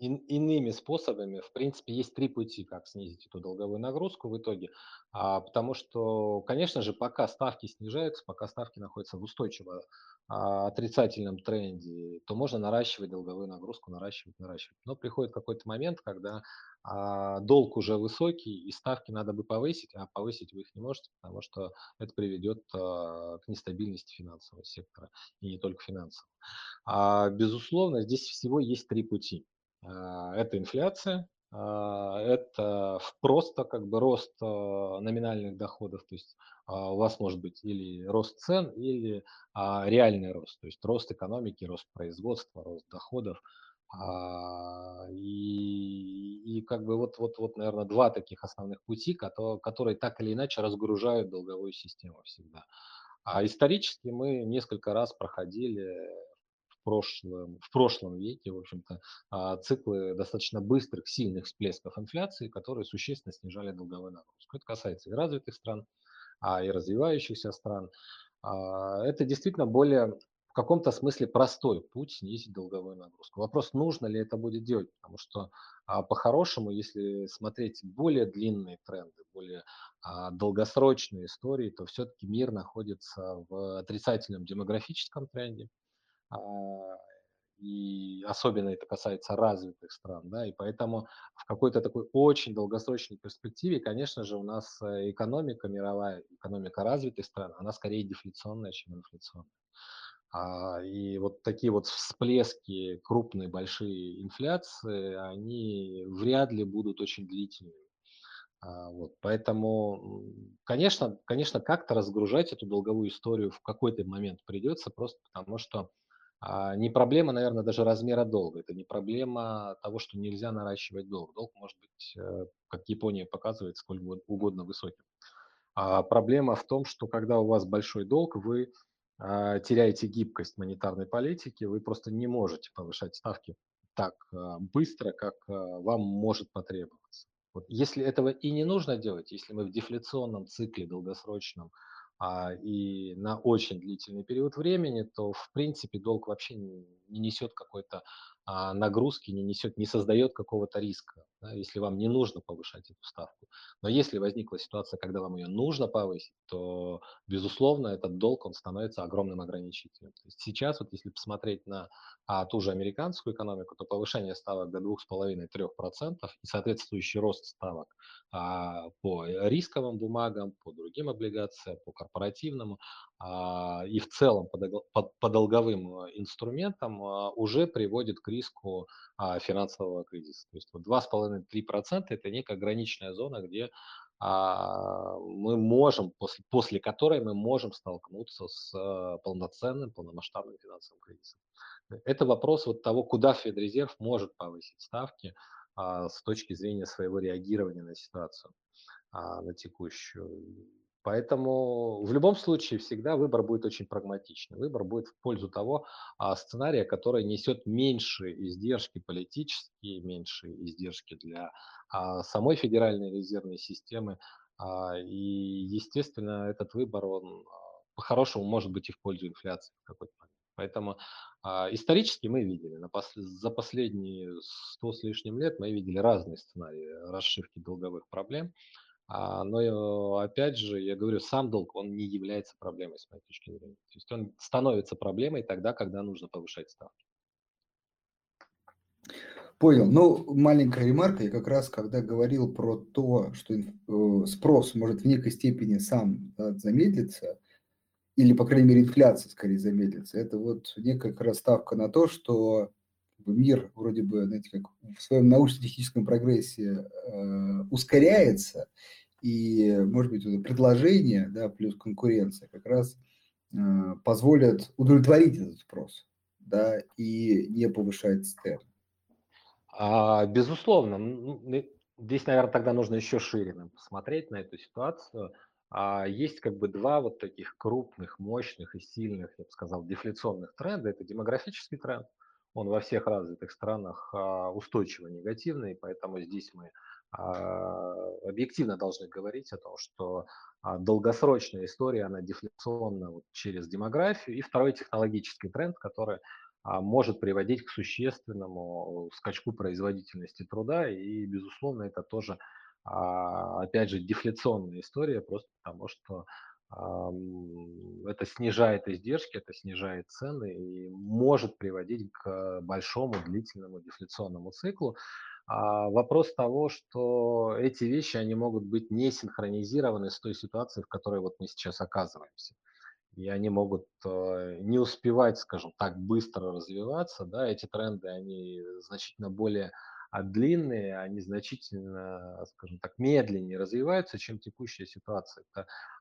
иными способами, в принципе, есть три пути, как снизить эту долговую нагрузку в итоге. А, потому что, конечно же, пока ставки снижаются, пока ставки находятся в устойчиво а, отрицательном тренде, то можно наращивать долговую нагрузку, наращивать, наращивать. Но приходит какой-то момент, когда а, долг уже высокий, и ставки надо бы повысить, а повысить вы их не можете, потому что это приведет а, к нестабильности финансового сектора, и не только финансового. А, безусловно, здесь всего есть три пути. А, это инфляция, а, это просто как бы рост а, номинальных доходов, то есть у вас может быть или рост цен, или реальный рост, то есть рост экономики, рост производства, рост доходов. И, и как бы вот, вот, вот, наверное, два таких основных пути, которые, так или иначе разгружают долговую систему всегда. А исторически мы несколько раз проходили прошлом, в прошлом веке, в общем-то, а, циклы достаточно быстрых, сильных всплесков инфляции, которые существенно снижали долговую нагрузку. Это касается и развитых стран, а и развивающихся стран. А, это действительно более в каком-то смысле простой путь снизить долговую нагрузку. Вопрос, нужно ли это будет делать, потому что а, по-хорошему, если смотреть более длинные тренды, более а, долгосрочные истории, то все-таки мир находится в отрицательном демографическом тренде. А, и особенно это касается развитых стран, да, и поэтому в какой-то такой очень долгосрочной перспективе, конечно же, у нас э, экономика мировая, экономика развитых стран, она скорее дефляционная, чем инфляционная. А, и вот такие вот всплески крупные, большие инфляции, они вряд ли будут очень длительными. А, вот, поэтому, конечно, конечно, как-то разгружать эту долговую историю в какой-то момент придется, просто потому что не проблема, наверное, даже размера долга. Это не проблема того, что нельзя наращивать долг. Долг может быть, э, как Япония показывает, сколь угодно высоким. А проблема в том, что когда у вас большой долг, вы а, теряете гибкость монетарной политики, вы просто не можете повышать ставки так а, быстро, как вам может потребоваться. Вот если этого и не нужно делать, если мы в дефляционном цикле долгосрочном а, и на очень длительный период времени, то в принципе долг вообще не несет какой-то а, нагрузки, не несет, не создает какого-то риска, да, если вам не нужно повышать эту ставку. Но если возникла ситуация, когда вам ее нужно повысить, то, безусловно, этот долг, он становится огромным ограничителем. То есть сейчас, вот если посмотреть на а, ту же американскую экономику, то повышение ставок до 2,5-3% и соответствующий рост ставок а, по рисковым бумагам, по другим облигациям, по корпоративному а, и в целом по, по, по долговым а, инструментам а, уже приводит к риску а, финансового кризиса. То есть вот 2,5-3% это некая граничная зона, где а, мы можем, после, после которой мы можем столкнуться с а, полноценным, полномасштабным финансовым кризисом. Это вопрос вот того, куда Федрезерв может повысить ставки а, с точки зрения своего реагирования на ситуацию, а, на текущую. Поэтому в любом случае всегда выбор будет очень прагматичный. Выбор будет в пользу того а, сценария, который несет меньшие издержки политические, меньшие издержки для а, самой Федеральной резервной системы. А, и, естественно, этот выбор, он по-хорошему может быть и в пользу инфляции в какой-то момент. Поэтому а, исторически мы видели, на пос, за последние 100 с лишним лет мы видели разные сценарии расшивки долговых проблем. А, но опять же, я говорю, сам долг, он не является проблемой с моей точки зрения. То есть он становится проблемой тогда, когда нужно повышать ставки.
Понял. Ну, маленькая ремарка. Я как раз, когда говорил про то, что э, спрос может в некой степени сам да, замедлиться, или, по крайней мере, инфляция скорее замедлится, это вот некая как раз ставка на то, что мир вроде бы, знаете, как в своем научно-техническом прогрессе э, ускоряется, и, может быть, это предложение, да, плюс конкуренция как раз э, позволят удовлетворить этот спрос, да, и не повышать цены.
А, безусловно. Ну, здесь, наверное, тогда нужно еще шире посмотреть на эту ситуацию. А, есть как бы два вот таких крупных, мощных и сильных, я бы сказал, дефляционных тренда. Это демографический тренд. Он во всех развитых странах а, устойчиво негативный, поэтому здесь мы объективно должны говорить о том, что долгосрочная история, она дефляционна вот через демографию. И второй технологический тренд, который а, может приводить к существенному скачку производительности труда. И, безусловно, это тоже, а, опять же, дефляционная история, просто потому что это снижает издержки, это снижает цены и может приводить к большому длительному дефляционному циклу. А вопрос того, что эти вещи, они могут быть не синхронизированы с той ситуацией, в которой вот мы сейчас оказываемся и они могут э, не успевать, скажем так, быстро развиваться, да, эти тренды, они значительно более а, длинные, они значительно, скажем так, медленнее развиваются, чем текущая ситуация.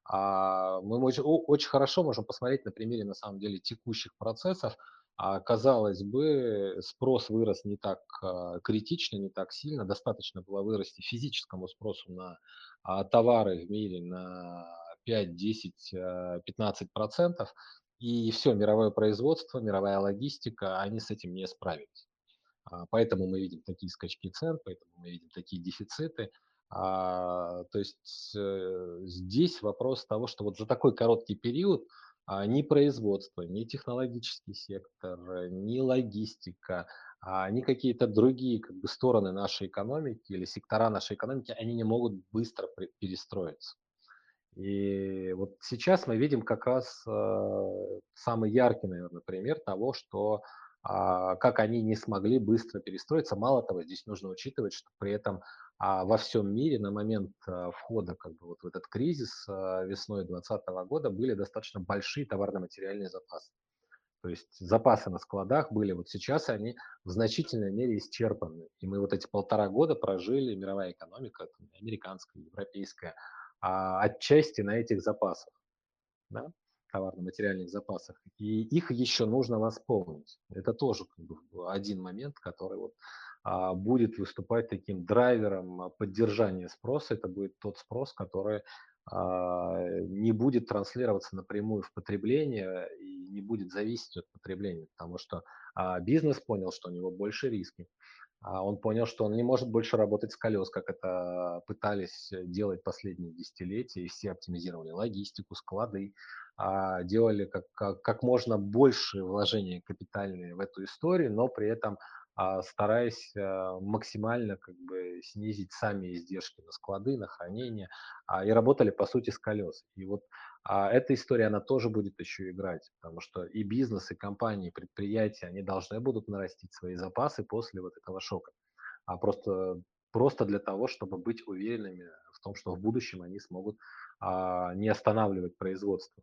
А, мы очень хорошо можем посмотреть на примере, на самом деле, текущих процессов, а, казалось бы, спрос вырос не так а, критично, не так сильно, достаточно было вырасти физическому спросу на а, товары в мире на 5, 10, 15 процентов, и все, мировое производство, мировая логистика, они с этим не справились. А, поэтому мы видим такие скачки цен, поэтому мы видим такие дефициты. А, то есть э, здесь вопрос того, что вот за такой короткий период а, ни производство, ни технологический сектор, ни логистика, ни какие-то другие как бы, стороны нашей экономики или сектора нашей экономики, они не могут быстро перестроиться. И вот сейчас мы видим как раз э, самый яркий, наверное, пример того, что а, как они не смогли быстро перестроиться. Мало того, здесь нужно учитывать, что при этом а, во всем мире на момент а, входа как бы, вот в этот кризис а, весной 2020 года были достаточно большие товарно-материальные запасы. То есть запасы на складах были, вот сейчас они в значительной мере исчерпаны. И мы вот эти полтора года прожили, мировая экономика, американская, европейская, а, отчасти на этих запасах, да, товарно-материальных запасах. И их еще нужно восполнить. Это тоже как бы один момент, который вот, а, будет выступать таким драйвером поддержания спроса. Это будет тот спрос, который а, не будет транслироваться напрямую в потребление и не будет зависеть от потребления, потому что а, бизнес понял, что у него больше риски. А он понял, что он не может больше работать с колес, как это пытались делать последние десятилетия, и все оптимизировали логистику, склады, а делали как, как, как можно больше вложения капитальные в эту историю, но при этом а, стараясь а, максимально как бы снизить сами издержки на склады, на хранение, а, и работали по сути с колес. И вот эта история, она тоже будет еще играть, потому что и бизнес, и компании, и предприятия, они должны будут нарастить свои запасы после вот этого шока. А просто, просто для того, чтобы быть уверенными в том, что в будущем они смогут не останавливать производство.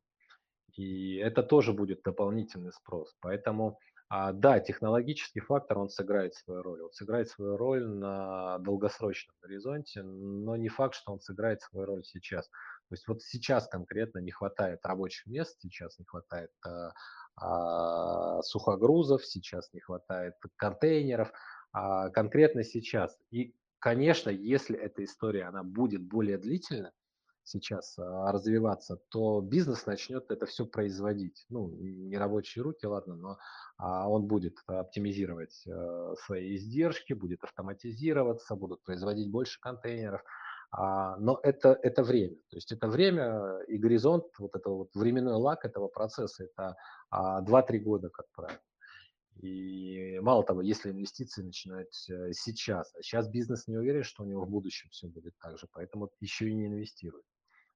И это тоже будет дополнительный спрос. Поэтому а, да, технологический фактор, он сыграет свою роль. Он сыграет свою роль на долгосрочном горизонте, но не факт, что он сыграет свою роль сейчас. То есть вот сейчас конкретно не хватает рабочих мест, сейчас не хватает а, а, сухогрузов, сейчас не хватает контейнеров, а, конкретно сейчас. И, конечно, если эта история, она будет более длительной, сейчас а, развиваться, то бизнес начнет это все производить. Ну, не рабочие руки, ладно, но а, он будет оптимизировать а, свои издержки, будет автоматизироваться, будут производить больше контейнеров. А, но это, это время. То есть это время и горизонт, вот это вот временной лак этого процесса, это а, 2-3 года, как правило. И мало того, если инвестиции начинать э, сейчас, а сейчас бизнес не уверен, что у него в будущем все будет так же, поэтому еще и не инвестирует.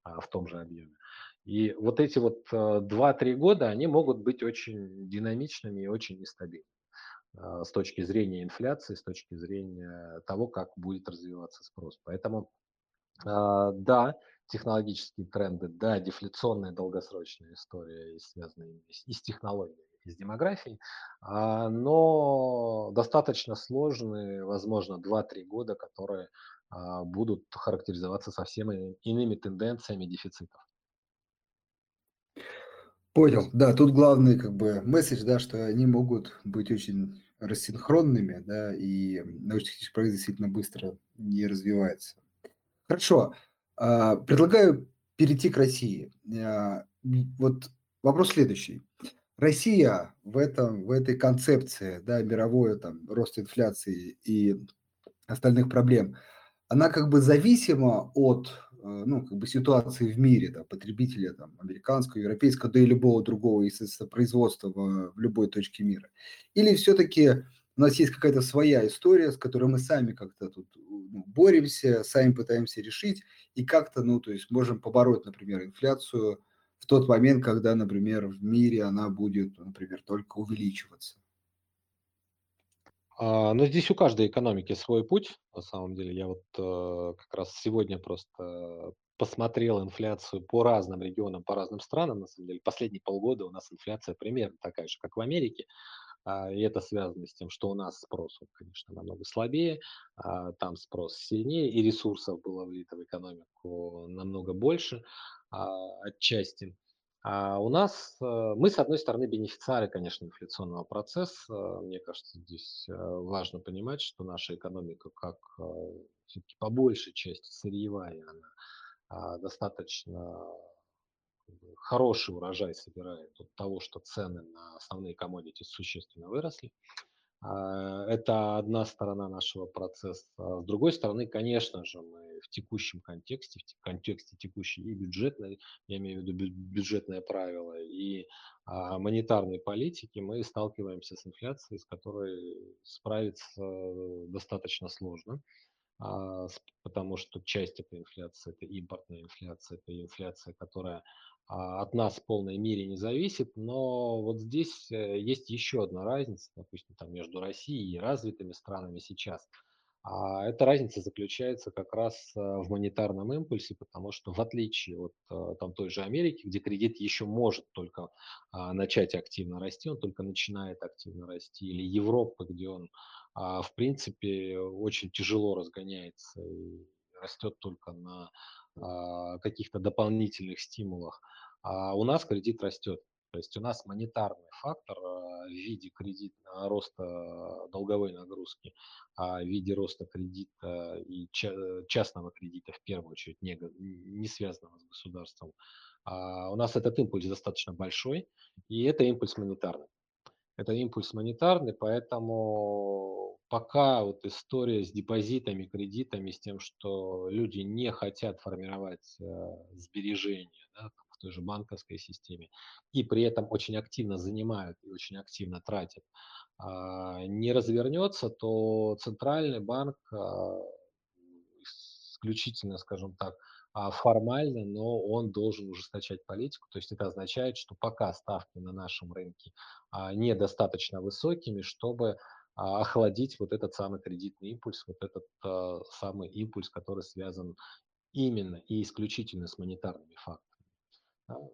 А, в том же объеме. И вот эти вот 2-3 э, года, они могут быть очень динамичными и очень нестабильными а, с точки зрения инфляции, с точки зрения того, как будет развиваться спрос. Поэтому а, да, технологические тренды, да, дефляционная долгосрочная история, связанная и с технологиями, и с демографией, но достаточно сложные, возможно, 2-3 года, которые будут характеризоваться совсем иными тенденциями дефицитов.
Понял. Да, тут главный как бы месседж, да, что они могут быть очень рассинхронными, да, и научно-технический проект действительно быстро не развивается. Хорошо. А, предлагаю перейти к России. А, вот вопрос следующий. Россия в, этом, в этой концепции да, мировой там, рост инфляции и остальных проблем – она как бы зависима от э, ну, как бы ситуации в мире, да, потребителя там, американского, европейского, да и любого другого, естественно, производства в, в любой точке мира. Или все-таки у нас есть какая-то своя история, с которой мы сами как-то тут ну, боремся, сами пытаемся решить, и как-то, ну, то есть можем побороть, например, инфляцию в тот момент, когда, например, в мире она будет, например, только увеличиваться.
А, но здесь у каждой экономики свой путь, на самом деле. Я вот э, как раз сегодня просто посмотрел инфляцию по разным регионам, по разным странам. На самом деле, последние полгода у нас инфляция примерно такая же, как в Америке. А, и это связано с тем, что у нас спрос, конечно, намного слабее, а, там спрос сильнее, и ресурсов было влито в экономику намного больше отчасти. А у нас, э, мы, с одной стороны, бенефициары, конечно, инфляционного процесса. Мне кажется, здесь э, важно понимать, что наша экономика, как э, все-таки по большей части сырьевая, она а, достаточно хороший урожай собирает от того, что цены на основные комодити существенно выросли. А, это одна сторона нашего процесса. С другой стороны, конечно же, мы в текущем контексте, в контексте текущей и бюджетной, я имею в виду бюджетное правило, и а, монетарной политики, мы сталкиваемся с инфляцией, с которой справиться достаточно сложно, потому что часть этой инфляции – это импортная инфляция, это инфляция, которая а, от нас в полной мере не зависит, но вот здесь э, есть еще одна разница, допустим, там между Россией и развитыми странами сейчас – а эта разница заключается как раз э, в монетарном импульсе, потому что в отличие от э, там, той же Америки, где кредит еще может только а, начать активно расти, он только начинает активно расти, или Европа, где он а, в принципе очень тяжело разгоняется и растет только на а, каких-то дополнительных стимулах, а у нас кредит растет. То есть у нас монетарный фактор в виде кредит, роста долговой нагрузки, а в виде роста кредита и частного кредита в первую очередь, не, не связанного с государством, а у нас этот импульс достаточно большой, и это импульс монетарный. Это импульс монетарный, поэтому пока вот история с депозитами, кредитами, с тем, что люди не хотят формировать э, сбережения, да, той же банковской системе, и при этом очень активно занимают и очень активно тратят, а, не развернется, то центральный банк а, исключительно, скажем так, а, формально, но он должен ужесточать политику. То есть это означает, что пока ставки на нашем рынке недостаточно высокими, чтобы охладить вот этот самый кредитный импульс, вот этот самый импульс, который связан именно и исключительно с монетарными факторами.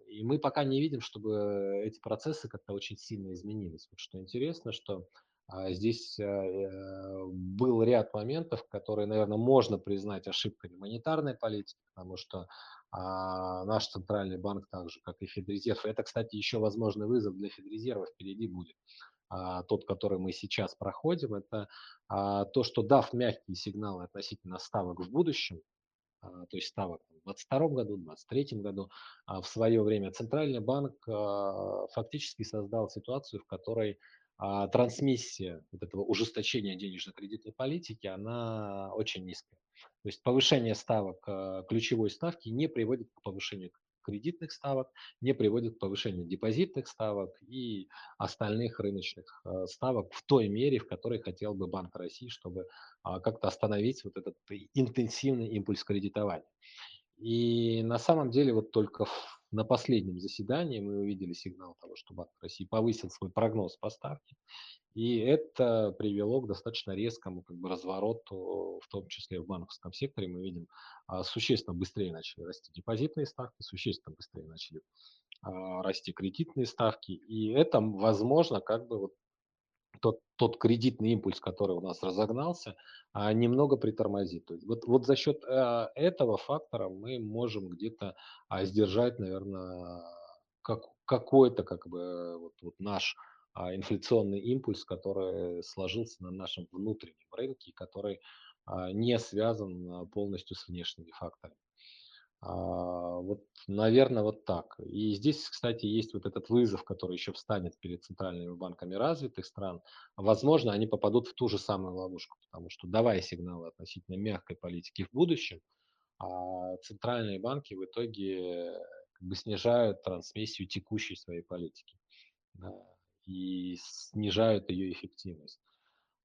И мы пока не видим, чтобы эти процессы как-то очень сильно изменились. Вот что интересно, что а, здесь а, э, был ряд моментов, которые, наверное, можно признать ошибками монетарной политики, потому что а, наш центральный банк, так же как и Федрезерв, это, кстати, еще возможный вызов для Федрезерва впереди будет. Тот, который мы сейчас проходим, это то, что дав мягкие сигналы относительно ставок в будущем, то есть ставок в 2022 году, в 2023 году, в свое время Центральный банк фактически создал ситуацию, в которой трансмиссия вот этого ужесточения денежно-кредитной политики, она очень низкая. То есть повышение ставок ключевой ставки не приводит к повышению кредитных ставок, не приводит к повышению депозитных ставок и остальных рыночных ставок в той мере, в которой хотел бы Банк России, чтобы как-то остановить вот этот интенсивный импульс кредитования. И на самом деле вот только на последнем заседании мы увидели сигнал того, что Банк России повысил свой прогноз по ставке. И это привело к достаточно резкому как бы, развороту, в том числе в банковском секторе. Мы видим, а, существенно быстрее начали расти депозитные ставки, существенно быстрее начали а, расти кредитные ставки. И это, возможно, как бы вот тот, тот кредитный импульс, который у нас разогнался, а, немного притормозит. То есть вот, вот за счет этого фактора мы можем где-то сдержать, наверное, как, какой-то как бы вот, вот наш инфляционный импульс, который сложился на нашем внутреннем рынке, который не связан полностью с внешними факторами. А, вот, наверное, вот так. И здесь, кстати, есть вот этот вызов, который еще встанет перед центральными банками развитых стран. Возможно, они попадут в ту же самую ловушку, потому что давая сигналы относительно мягкой политики в будущем, а центральные банки в итоге как бы снижают трансмиссию текущей своей политики и снижают ее эффективность.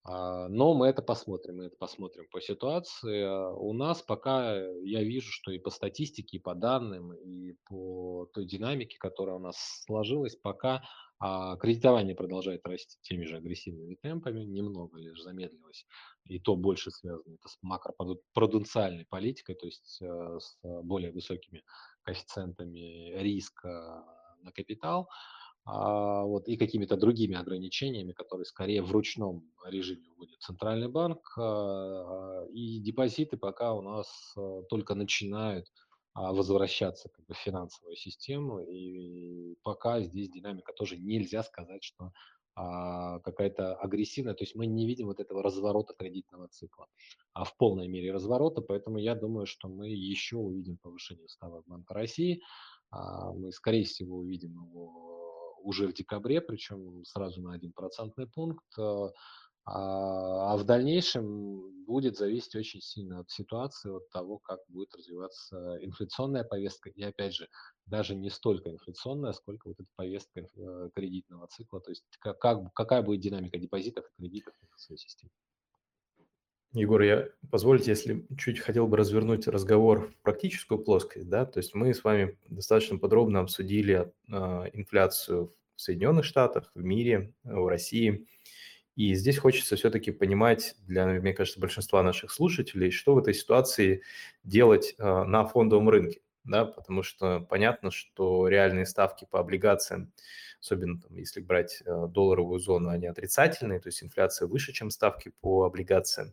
А, но мы это посмотрим, мы это посмотрим по ситуации. А, у нас пока я вижу, что и по статистике, и по данным, и по той динамике, которая у нас сложилась, пока а, кредитование продолжает расти теми же агрессивными темпами, немного лишь замедлилось, и то больше связано это с макропруденциальной политикой, то есть с более высокими коэффициентами риска на капитал а, вот, и какими-то другими ограничениями, которые скорее в ручном режиме вводит Центральный банк. А, и депозиты пока у нас а, только начинают а, возвращаться как бы, в финансовую систему. И пока здесь динамика тоже нельзя сказать, что а, какая-то агрессивная, то есть мы не видим вот этого разворота кредитного цикла, а в полной мере разворота, поэтому я думаю, что мы еще увидим повышение ставок Банка России, а, мы, скорее всего, увидим его уже в декабре, причем сразу на один процентный пункт. Э, а, а в дальнейшем будет зависеть очень сильно от ситуации, от того, как будет развиваться инфляционная повестка. И опять же, даже не столько инфляционная, сколько вот эта повестка э, кредитного цикла, то есть как, как, какая будет динамика депозитов и кредитов в своей системе.
Егор, я позвольте, если чуть хотел бы развернуть разговор в практическую плоскость, да, то есть мы с вами достаточно подробно обсудили э, инфляцию в Соединенных Штатах, в мире, в России, и здесь хочется все-таки понимать для, мне кажется, большинства наших слушателей, что в этой ситуации делать э, на фондовом рынке, да, потому что понятно, что реальные ставки по облигациям особенно там, если брать э, долларовую зону, они отрицательные, то есть инфляция выше, чем ставки по облигациям.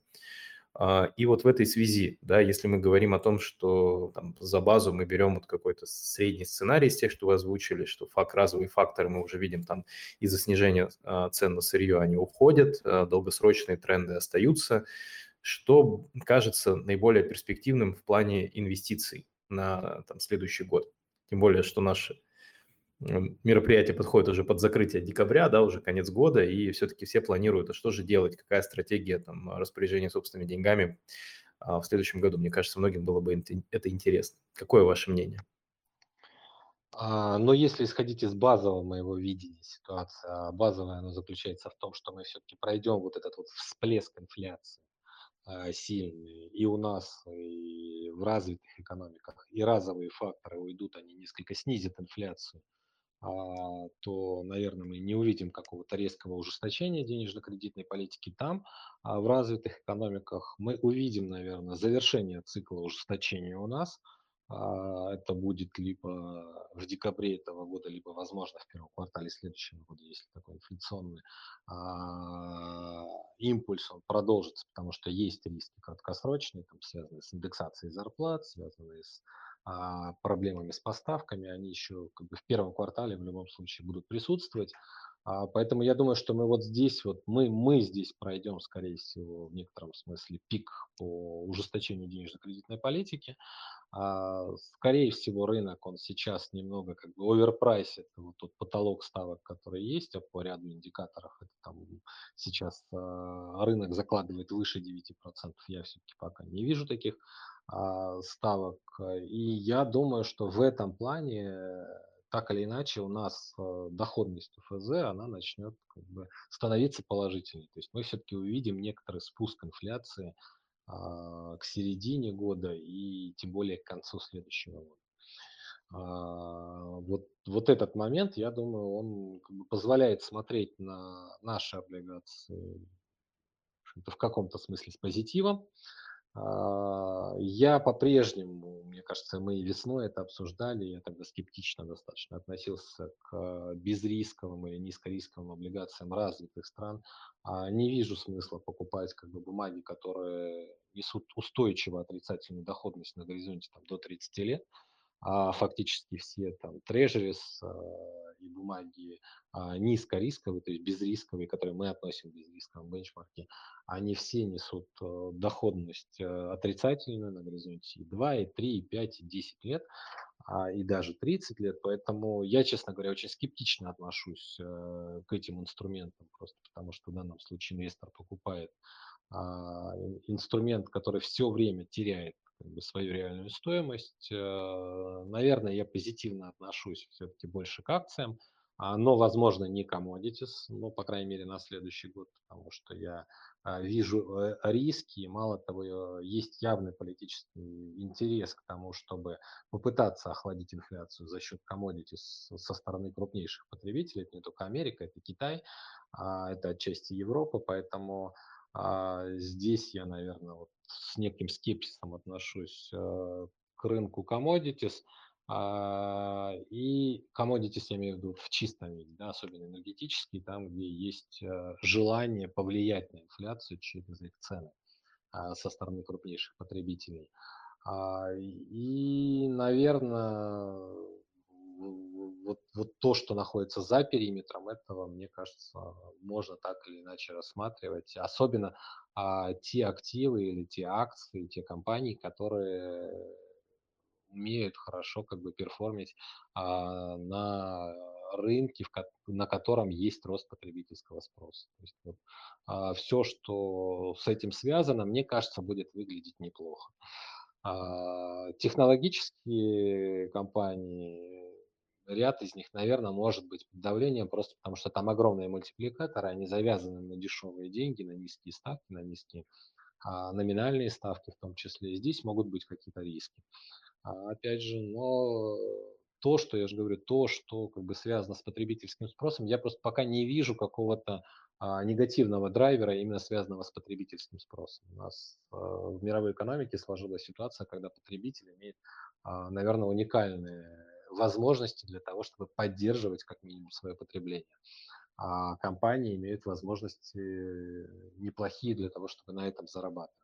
А, и вот в этой связи, да, если мы говорим о том, что там, за базу мы берем вот какой-то средний сценарий из тех, что вы озвучили, что факт, разовые факторы мы уже видим там из-за снижения а, цен на сырье они уходят, а, долгосрочные тренды остаются, что кажется наиболее перспективным в плане инвестиций на там, следующий год. Тем более, что наши мероприятие подходит уже под закрытие декабря, да, уже конец года, и все-таки все планируют, а что же делать, какая стратегия там распоряжения собственными деньгами а, в следующем году. Мне кажется, многим было бы это интересно. Какое ваше мнение?
А, но если исходить из базового моего видения ситуации, а базовое оно заключается в том, что мы все-таки пройдем вот этот вот всплеск инфляции а, сильный и у нас, и в развитых экономиках, и разовые факторы уйдут, они несколько снизят инфляцию, а, то, наверное, мы не увидим какого-то резкого ужесточения денежно-кредитной политики там. А в развитых экономиках мы увидим, наверное, завершение цикла ужесточения у нас. А, это будет либо в декабре этого года, либо, возможно, в первом квартале следующего года, если такой инфляционный импульс он продолжится, потому что есть риски краткосрочные, там, связанные с индексацией зарплат, связанные с а, проблемами с поставками, они еще как бы в первом квартале в любом случае будут присутствовать. А, поэтому я думаю, что мы вот здесь, вот мы, мы здесь пройдем, скорее всего, в некотором смысле пик по ужесточению денежно-кредитной политики. А, скорее всего, рынок, он сейчас немного как бы оверпрайсит вот тот потолок ставок, который есть а по ряду индикаторов. Это там сейчас а, рынок закладывает выше 9%. Я все-таки пока не вижу таких ставок. И я думаю, что в этом плане так или иначе у нас э, доходность ФЗ, она начнет как бы становиться положительной. То есть мы все-таки увидим некоторый спуск инфляции а, к середине года и тем более к концу следующего года. А, вот, вот этот момент, я думаю, он как бы позволяет смотреть на наши облигации в каком-то смысле с позитивом. А, я по-прежнему, мне кажется, мы весной это обсуждали, я тогда скептично достаточно относился к безрисковым или низкорисковым облигациям развитых стран. А, не вижу смысла покупать как бы бумаги, которые несут устойчивую отрицательную доходность на горизонте там, до 30 лет а фактически все там трежерис и бумаги а, низкорисковые, то есть безрисковые, которые мы относим к безрисковым бенчмарке, они все несут э, доходность э, отрицательную на горизонте 2, и 3, и 5, и 10 лет, а, и даже 30 лет. Поэтому я, честно говоря, очень скептично отношусь э, к этим инструментам, просто потому что в данном случае инвестор покупает а, инструмент, который все время теряет как бы, свою реальную стоимость. Э, наверное, я позитивно отношусь все-таки больше к акциям, а, но, возможно, не commodities, ну, по крайней мере, на следующий год, потому что я а, вижу э, риски, мало того, есть явный политический интерес к тому, чтобы попытаться охладить инфляцию за счет commodities со стороны крупнейших потребителей, это не только Америка, это Китай, это отчасти Европа, поэтому а здесь я, наверное, вот с неким скепсисом отношусь э, к рынку commodities. А, и commodities я имею в виду в чистом виде, да, особенно энергетические, там, где есть э, желание повлиять на инфляцию через их цены а, со стороны крупнейших потребителей. А, и, наверное, вот, вот то, что находится за периметром этого, мне кажется, можно так или иначе рассматривать. Особенно а, те активы или те акции, те компании, которые умеют хорошо как бы перформить а, на рынке, в, на котором есть рост потребительского спроса. То есть вот, а, все, что с этим связано, мне кажется, будет выглядеть неплохо. А, технологические компании ряд из них, наверное, может быть под давлением, просто потому что там огромные мультипликаторы, они завязаны на дешевые деньги, на низкие ставки, на низкие а, номинальные ставки в том числе. Здесь могут быть какие-то риски. А, опять же, но то, что я же говорю, то, что как бы связано с потребительским спросом, я просто пока не вижу какого-то а, негативного драйвера, именно связанного с потребительским спросом. У нас а, в мировой экономике сложилась ситуация, когда потребитель имеет, а, наверное, уникальные возможности для того, чтобы поддерживать как минимум свое потребление. А компании имеют возможности неплохие для того, чтобы на этом зарабатывать.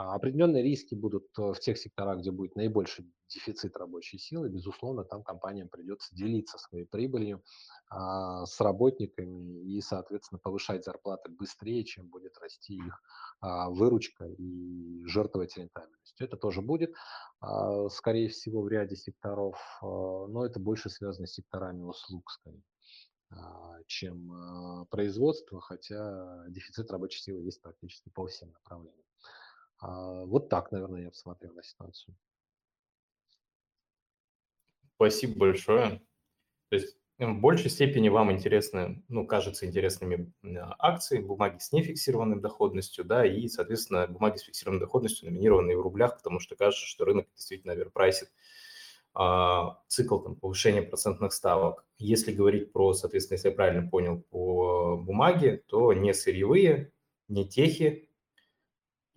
А определенные риски будут э, в тех секторах, где будет наибольший дефицит рабочей силы. Безусловно, там компаниям придется делиться своей прибылью а, с работниками и, соответственно, повышать зарплаты быстрее, чем будет расти их а, выручка и жертвовать рентабельностью. Это тоже будет, скорее всего, в ряде секторов, а, но это больше связано с секторами услуг, скорее чем а, производство, хотя дефицит рабочей силы есть практически по всем направлениям. А, вот так, наверное, я посмотрел на ситуацию.
Спасибо большое. То есть в большей степени вам интересны, ну, кажется интересными акции, бумаги с нефиксированной доходностью, да, и, соответственно, бумаги с фиксированной доходностью, номинированные в рублях, потому что кажется, что рынок действительно оверпрайсит а, цикл там, повышения процентных ставок. Если говорить про, соответственно, если я правильно понял, по бумаге, то не сырьевые, не техи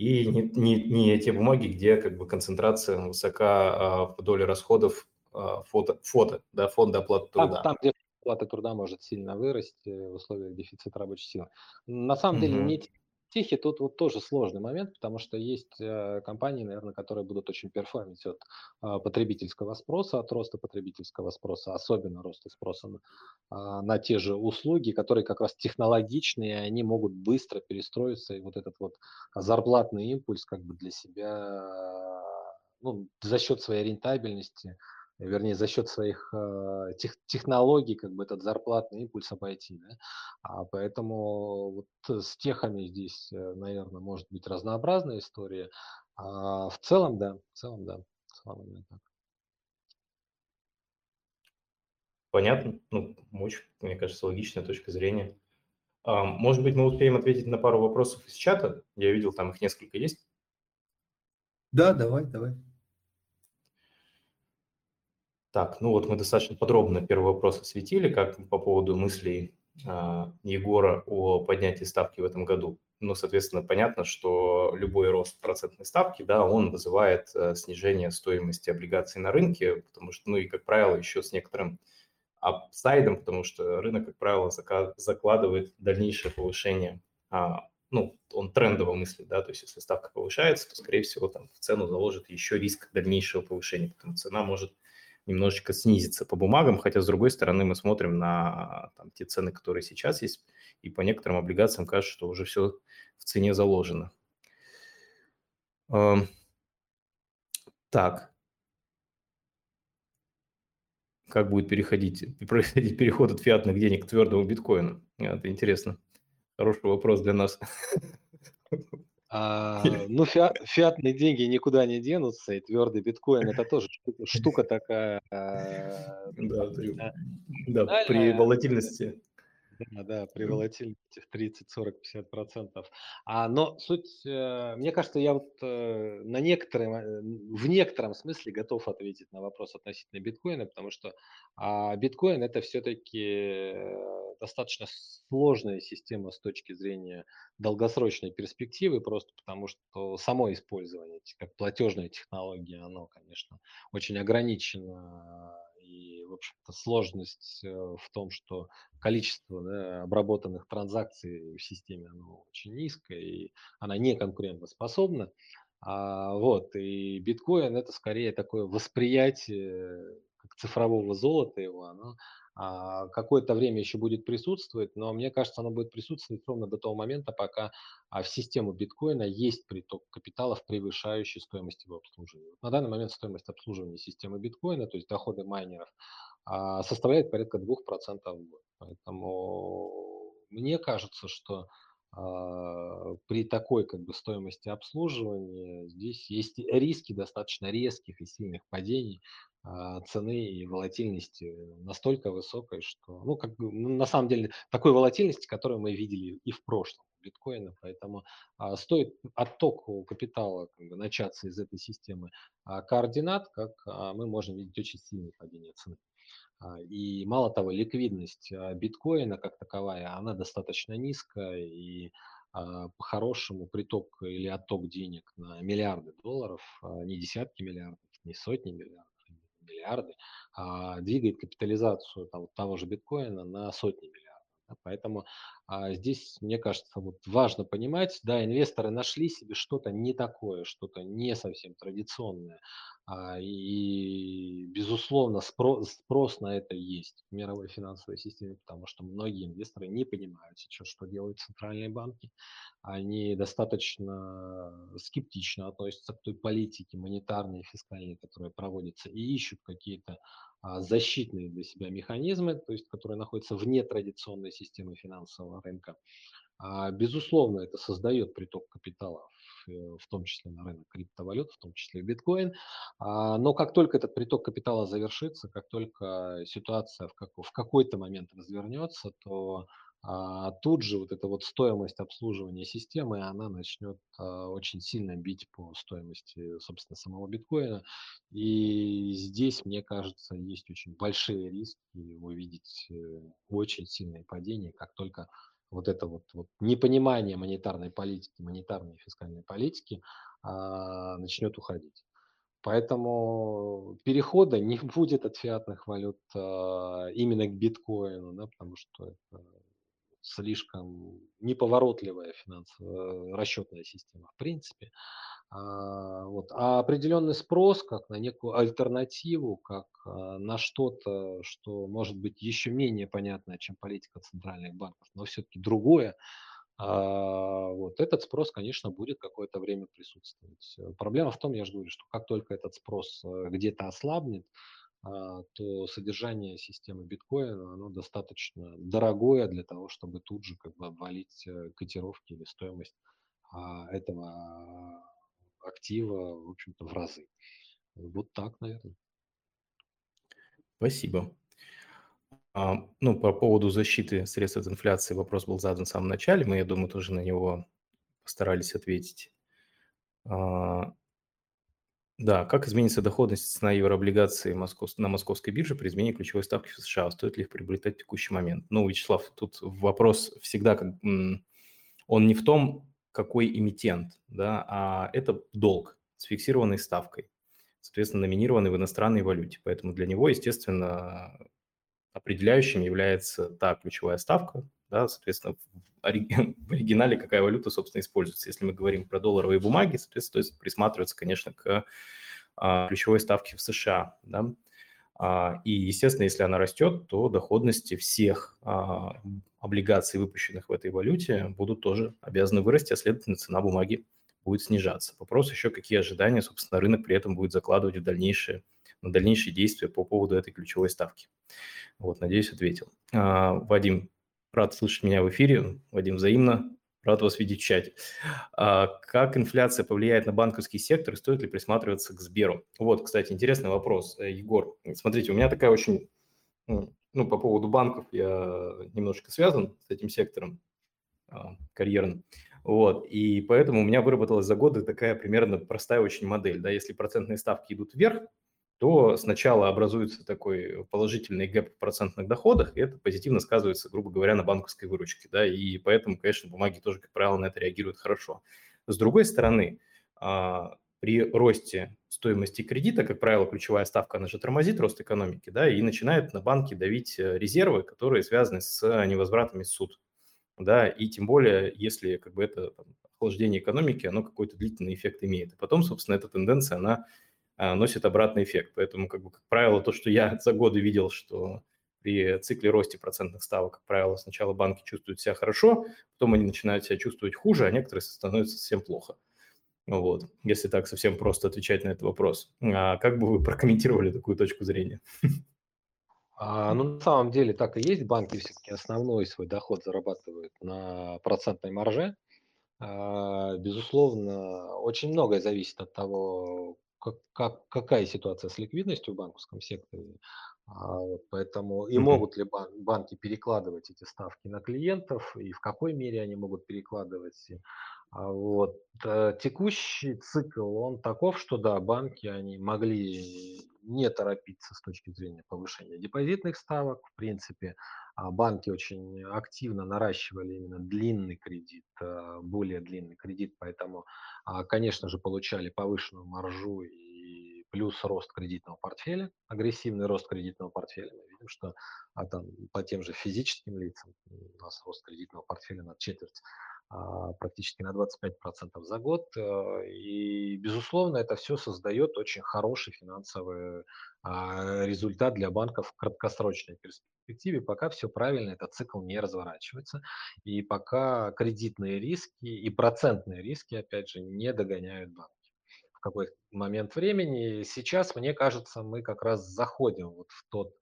и не, не, не те бумаги, где как бы концентрация высока а, по доле расходов а, фото, фото да, фонда оплаты труда.
Там, там, где оплата труда может сильно вырасти в условиях дефицита рабочей силы. На самом угу. деле не техи тут вот тоже сложный момент, потому что есть э, компании, наверное, которые будут очень перформить от э, потребительского спроса, от роста потребительского спроса, особенно роста спроса на, э, на те же услуги, которые как раз технологичные, они могут быстро перестроиться, и вот этот вот зарплатный импульс как бы для себя, ну, за счет своей рентабельности – вернее, за счет своих э, тех, технологий, как бы этот зарплатный импульс обойти. Да? А поэтому вот с техами здесь, э, наверное, может быть разнообразная история. А в целом, да, в целом, да, в целом именно так.
Понятно. Ну, очень, мне кажется, логичная точка зрения. А, может быть, мы успеем ответить на пару вопросов из чата? Я видел, там их несколько есть.
Да, давай, давай.
Так, ну вот мы достаточно подробно первый вопрос осветили, как по поводу мыслей э, Егора о поднятии ставки в этом году. Ну, соответственно, понятно, что любой рост процентной ставки, да, он вызывает э, снижение стоимости облигаций на рынке, потому что, ну и, как правило, еще с некоторым апсайдом, потому что рынок, как правило, закладывает дальнейшее повышение, а, ну, он трендово мыслит, да, то есть если ставка повышается, то, скорее всего, там в цену заложит еще риск дальнейшего повышения, потому что цена может немножечко снизится по бумагам, хотя, с другой стороны, мы смотрим на там, те цены, которые сейчас есть, и по некоторым облигациям кажется, что уже все в цене заложено. Так. Как будет переходить, происходить переход от фиатных денег к твердому биткоину? Это интересно. Хороший вопрос для нас.
А, ну, фиат, фиатные деньги никуда не денутся, и твердый биткоин это тоже штука, такая.
А, да, при волатильности
да, да, при волатильности в 30, 40, 50 процентов. А, но суть, э, мне кажется, я вот э, на некотором, э, в некотором смысле готов ответить на вопрос относительно биткоина, потому что а, биткоин это все-таки достаточно сложная система с точки зрения долгосрочной перспективы, просто потому что само использование, как платежная технология, оно, конечно, очень ограничено и, в общем-то, сложность э, в том, что количество да, обработанных транзакций в системе оно очень низкое, и она не конкурентоспособна. А, вот, и биткоин это скорее такое восприятие как цифрового золота его, оно какое-то время еще будет присутствовать, но мне кажется, оно будет присутствовать ровно до того момента, пока а, в систему биткоина есть приток капиталов, превышающий стоимость его обслуживания. На данный момент стоимость обслуживания системы биткоина, то есть доходы майнеров, а, составляет порядка 2% в год. Поэтому мне кажется, что при такой как бы стоимости обслуживания здесь есть риски достаточно резких и сильных падений а, цены и волатильности настолько высокой, что, ну, как ну, на самом деле, такой волатильности, которую мы видели и в прошлом биткоина, поэтому а, стоит отток капитала как бы, начаться из этой системы а, координат, как а, мы можем видеть очень сильное падение цены. А, и мало того, ликвидность а, биткоина как таковая, она достаточно низкая, и а, по-хорошему приток или отток денег на миллиарды долларов, не десятки миллиардов, не сотни миллиардов, миллиарды, а двигает капитализацию там, того же биткоина на сотни миллиардов. Поэтому а, здесь, мне кажется, вот важно понимать, да, инвесторы нашли себе что-то не такое, что-то не совсем традиционное, а, и, безусловно, спрос, спрос на это есть в мировой финансовой системе, потому что многие инвесторы не понимают сейчас, что делают центральные банки. Они достаточно скептично относятся к той политике монетарной и фискальной, которая проводится, и ищут какие-то а, защитные для себя механизмы, то есть которые находятся вне традиционной системы финансового рынка. А, безусловно, это создает приток капитала в том числе на рынок криптовалют, в том числе биткоин. Но как только этот приток капитала завершится, как только ситуация в какой-то момент развернется, то а тут же вот эта вот стоимость обслуживания системы, она начнет а, очень сильно бить по стоимости, собственно, самого биткоина. И здесь, мне кажется, есть очень большие риски увидеть э, очень сильное падение, как только вот это вот, вот непонимание монетарной политики, монетарной и фискальной политики а, начнет уходить. Поэтому перехода не будет от фиатных валют а, именно к биткоину, да, потому что это слишком неповоротливая финансовая расчетная система в принципе. А, вот. а определенный спрос как на некую альтернативу, как а, на что-то, что может быть еще менее понятное, чем политика центральных банков, но все-таки другое, а, вот этот спрос, конечно, будет какое-то время присутствовать. Проблема в том, я же говорю, что как только этот спрос э, где-то ослабнет, то содержание системы биткоина, оно достаточно дорогое для того, чтобы тут же как бы обвалить э, котировки или стоимость а, этого актива, в общем-то, в разы. Вот так, наверное.
Спасибо. А, ну, по поводу защиты средств от инфляции вопрос был задан в самом начале. Мы, я думаю, тоже на него постарались ответить. А, да, как изменится доходность цена еврооблигаций Москов... на московской бирже при изменении ключевой ставки в США? Стоит ли их приобретать в текущий момент? Ну, Вячеслав, тут вопрос всегда, как, он не в том, какой эмитент, да, а это долг с фиксированной ставкой, соответственно, номинированный в иностранной валюте. Поэтому для него, естественно, определяющим является та ключевая ставка, да, соответственно, в оригинале какая валюта, собственно, используется. Если мы говорим про долларовые бумаги, соответственно, стоит присматриваться, конечно, к а, ключевой ставке в США. Да? А, и, естественно, если она растет, то доходности всех а, облигаций, выпущенных в этой валюте, будут тоже обязаны вырасти, а следовательно, цена бумаги будет снижаться. Вопрос еще, какие ожидания, собственно, рынок при этом будет закладывать в дальнейшие, на дальнейшие действия по поводу этой ключевой ставки. Вот, надеюсь, ответил. Вадим, Рад слышать меня в эфире. Вадим, взаимно. Рад вас видеть в чате. А как инфляция повлияет на банковский сектор? Стоит ли присматриваться к Сберу? Вот, кстати, интересный вопрос, э, Егор. Смотрите, у меня такая очень... Ну, по поводу банков я немножко связан с этим сектором а, карьерным. Вот, и поэтому у меня выработалась за годы такая примерно простая очень модель. Да, если процентные ставки идут вверх, то сначала образуется такой положительный гэп в процентных доходах, и это позитивно сказывается, грубо говоря, на банковской выручке. Да, и поэтому, конечно, бумаги тоже, как правило, на это реагируют хорошо. С другой стороны, а, при росте стоимости кредита, как правило, ключевая ставка, она же тормозит рост экономики, да, и начинает на банки давить э, резервы, которые связаны с невозвратами суд. Да, и тем более, если как бы это там, охлаждение экономики, оно какой-то длительный эффект имеет. И потом, собственно, эта тенденция, она носит обратный эффект. Поэтому, как, бы, как правило, то, что я за годы видел, что при цикле росте процентных ставок, как правило, сначала банки чувствуют себя хорошо, потом они начинают себя чувствовать хуже, а некоторые становятся совсем плохо. Вот, если так совсем просто отвечать на этот вопрос. А как бы вы прокомментировали такую точку зрения?
А, ну, на самом деле так и есть. Банки все-таки основной свой доход зарабатывают на процентной марже. А, безусловно, очень многое зависит от того, как, как, какая ситуация с ликвидностью в банковском секторе. А, вот, поэтому и могут ли бан, банки перекладывать эти ставки на клиентов, и в какой мере они могут перекладывать. А, вот. Э, текущий цикл, он таков, что да, банки, они могли не торопиться с точки зрения повышения депозитных ставок. В принципе, банки очень активно наращивали именно длинный кредит, э, более длинный кредит, поэтому, а, конечно же, получали повышенную маржу и плюс рост кредитного портфеля, агрессивный рост кредитного портфеля. Мы видим, что а там, по тем же физическим лицам у нас рост кредитного портфеля на четверть а, практически на 25% за год. Э, и, безусловно, это все создает очень хороший финансовый а, результат для банков в краткосрочной перспективе, пока все правильно, этот цикл не разворачивается, и пока кредитные риски и процентные риски, опять же, не догоняют банки в какой момент времени. Сейчас, мне кажется, мы как раз заходим вот в тот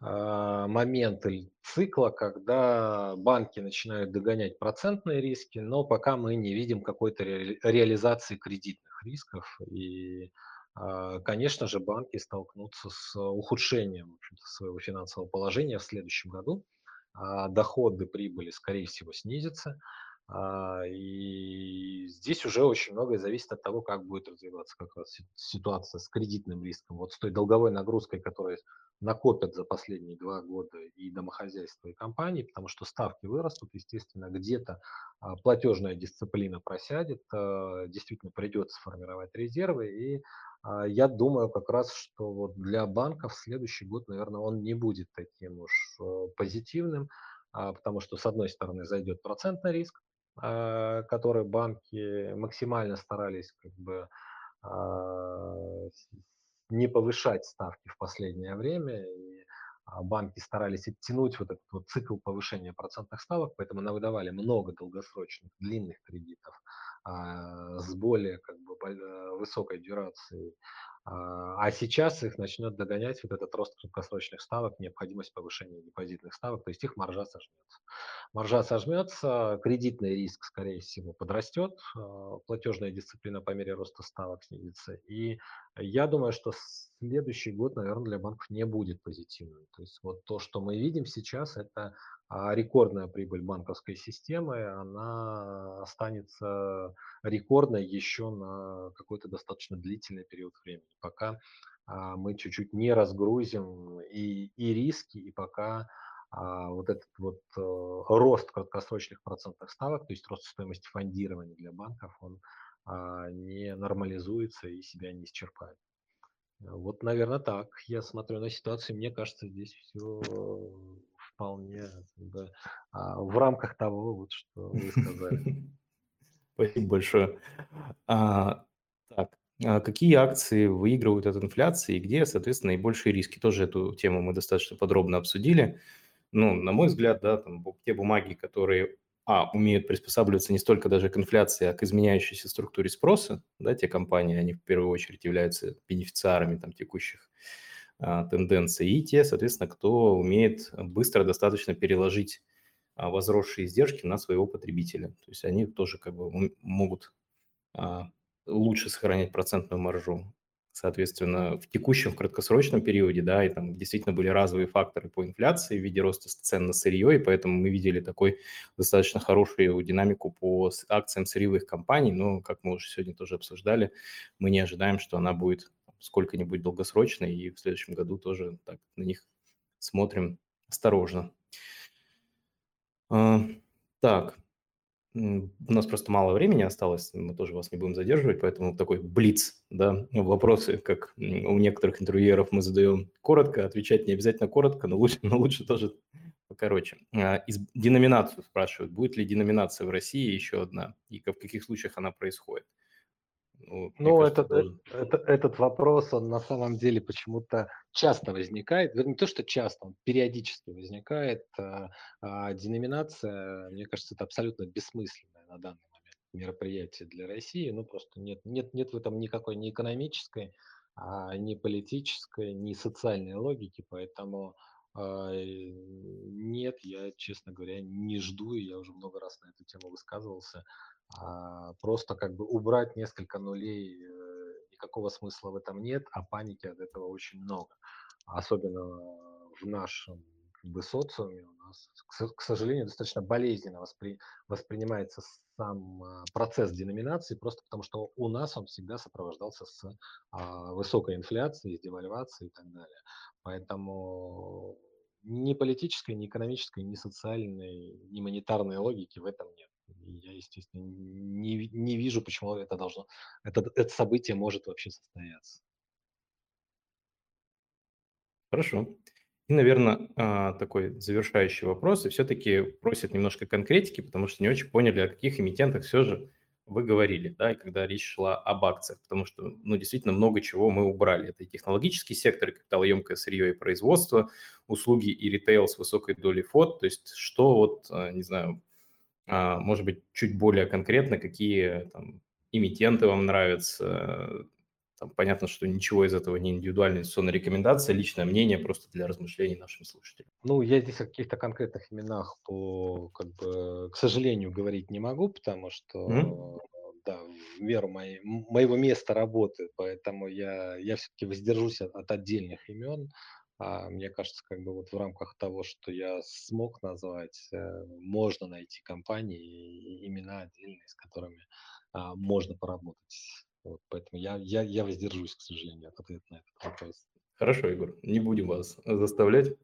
а, момент цикла, когда банки начинают догонять процентные риски, но пока мы не видим какой-то реализации кредитных рисков. И, а, конечно же, банки столкнутся с ухудшением своего финансового положения в следующем году. А, доходы прибыли, скорее всего, снизятся. И здесь уже очень многое зависит от того, как будет развиваться как раз ситуация с кредитным риском. Вот с той долговой нагрузкой, которая накопят за последние два года и домохозяйства, и компании, потому что ставки вырастут, естественно, где-то а, платежная дисциплина просядет, а, действительно придется формировать резервы, и а, я думаю как раз, что вот для банков следующий год, наверное, он не будет таким уж позитивным, потому что, с одной стороны, зайдет процентный риск, который банки максимально старались как бы не повышать ставки в последнее время, и а, банки старались оттянуть вот этот вот цикл повышения процентных ставок, поэтому выдавали много долгосрочных, длинных кредитов с более как бы, э, высокой дюрацией. А, а сейчас их начнет догонять вот этот рост краткосрочных ставок, необходимость повышения депозитных ставок, то есть их маржа сожмется. Маржа сожмется, кредитный риск, скорее всего, подрастет, платежная дисциплина по мере роста ставок снизится. И я думаю, что следующий год, наверное, для банков не будет позитивным. То есть вот то, что мы видим сейчас, это а рекордная прибыль банковской системы, она останется рекордной еще на какой-то достаточно длительный период времени, пока а, мы чуть-чуть не разгрузим и, и риски, и пока а, вот этот вот э, рост краткосрочных процентных ставок, то есть рост стоимости фондирования для банков, он не нормализуется и себя не исчерпает. Вот, наверное, так. Я смотрю на ситуацию, мне кажется, здесь все вполне да, в рамках того, вот, что вы сказали.
Спасибо большое. А, так, а какие акции выигрывают от инфляции и где, соответственно, наибольшие риски? Тоже эту тему мы достаточно подробно обсудили. Ну, на мой взгляд, да, там те бумаги, которые а, умеют приспосабливаться не столько даже к инфляции, а к изменяющейся структуре спроса, да, те компании, они в первую очередь являются бенефициарами там текущих а, тенденций, и те, соответственно, кто умеет быстро достаточно переложить а, возросшие издержки на своего потребителя. То есть они тоже как бы могут а, лучше сохранять процентную маржу. Соответственно, в текущем, в краткосрочном периоде, да, и там действительно были разовые факторы по инфляции в виде роста цен на сырье, и поэтому мы видели такой достаточно хорошую динамику по акциям сырьевых компаний, но, как мы уже сегодня тоже обсуждали, мы не ожидаем, что она будет сколько-нибудь долгосрочной, и в следующем году тоже так на них смотрим осторожно. А, так, у нас просто мало времени осталось, мы тоже вас не будем задерживать, поэтому такой блиц, да, вопросы, как у некоторых интервьюеров мы задаем коротко, отвечать не обязательно коротко, но лучше, но лучше тоже покороче. А, из деноминацию спрашивают, будет ли деноминация в России еще одна, и в каких случаях она происходит.
Ну, ну кажется, этот, тоже... это, этот вопрос, он на самом деле почему-то часто возникает. Не то, что часто, он периодически возникает. А, а деноминация, мне кажется, это абсолютно бессмысленное на данный момент мероприятие для России. Ну, просто нет, нет, нет в этом никакой ни экономической, а, ни политической, ни социальной логики. Поэтому а, нет, я, честно говоря, не жду, и я уже много раз на эту тему высказывался а, просто как бы убрать несколько нулей, э, никакого смысла в этом нет, а паники от этого очень много. Особенно в нашем как бы, социуме у нас, к сожалению, достаточно болезненно воспри, воспринимается сам а, процесс деноминации, просто потому что у нас он всегда сопровождался с а, высокой инфляцией, с девальвацией и так далее. Поэтому ни политической, ни экономической, ни социальной, ни монетарной логики в этом нет я, естественно, не, не вижу, почему это должно, это, это событие может вообще состояться.
Хорошо. И, наверное, а, такой завершающий вопрос, и все-таки просят немножко конкретики, потому что не очень поняли, о каких эмитентах все же вы говорили, да, и когда речь шла об акциях, потому что, ну, действительно много чего мы убрали. Это и технологический сектор, и капиталоемкое сырье и производство, услуги и ритейл с высокой долей фот, то есть что вот, а, не знаю, может быть, чуть более конкретно, какие там, эмитенты вам нравятся, Там понятно, что ничего из этого не индивидуальная инвестиционная рекомендация, личное мнение просто для размышлений нашим слушателям.
Ну, я здесь о каких-то конкретных именах, по, как бы, к сожалению, говорить не могу, потому что mm-hmm. да, в меру моей, моего места работы, поэтому я, я все-таки воздержусь от, от отдельных имен. А мне кажется, как бы вот в рамках того, что я смог назвать, э, можно найти компании и имена отдельные, с которыми а, можно поработать. Вот, поэтому я, я, я воздержусь, к сожалению, от ответа на этот вопрос.
Хорошо, Егор, не будем вас заставлять.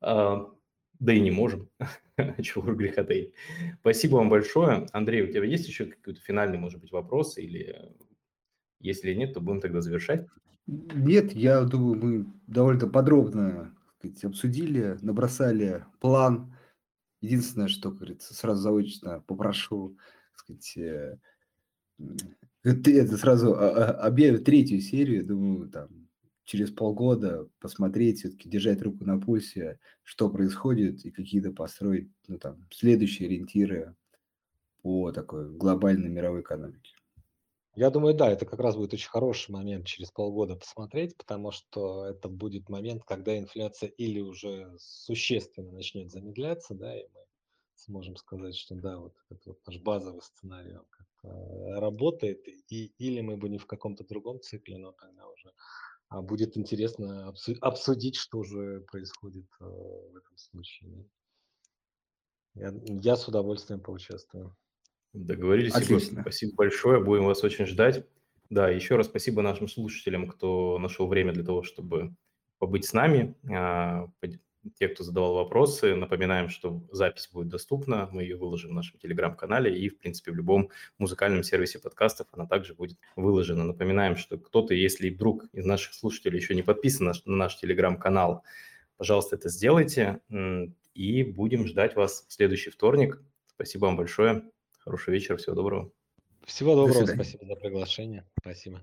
А, да и не можем. Чего греха таить. Спасибо вам большое. Андрей, у тебя есть еще какой-то финальный, может быть, вопрос? Или если нет, то будем тогда завершать.
Нет, я думаю, мы довольно подробно сказать, обсудили, набросали план. Единственное, что, как говорится, сразу заочно попрошу, сказать, э, это сразу а, а, объявят третью серию, думаю, там, через полгода посмотреть, все-таки держать руку на пульсе, что происходит, и какие-то построить, ну, там, следующие ориентиры по такой глобальной мировой экономике.
Я думаю, да, это как раз будет очень хороший момент через полгода посмотреть, потому что это будет момент, когда инфляция или уже существенно начнет замедляться, да, и мы сможем сказать, что да, вот этот вот наш базовый сценарий работает, и, или мы будем в каком-то другом цикле, но тогда уже а будет интересно обсудить, что же происходит э, в этом случае. Я, я с удовольствием поучаствую.
Договорились, Отлично. Спасибо большое, будем вас очень ждать. Да, еще раз спасибо нашим слушателям, кто нашел время для того, чтобы побыть с нами. А, те, кто задавал вопросы, напоминаем, что запись будет доступна, мы ее выложим в нашем телеграм-канале и, в принципе, в любом музыкальном сервисе подкастов она также будет выложена. Напоминаем, что кто-то, если вдруг из наших слушателей еще не подписан на наш телеграм-канал, пожалуйста, это сделайте, и будем ждать вас в следующий вторник. Спасибо вам большое. Хорошего вечера, всего доброго.
Всего доброго, спасибо за приглашение. Спасибо.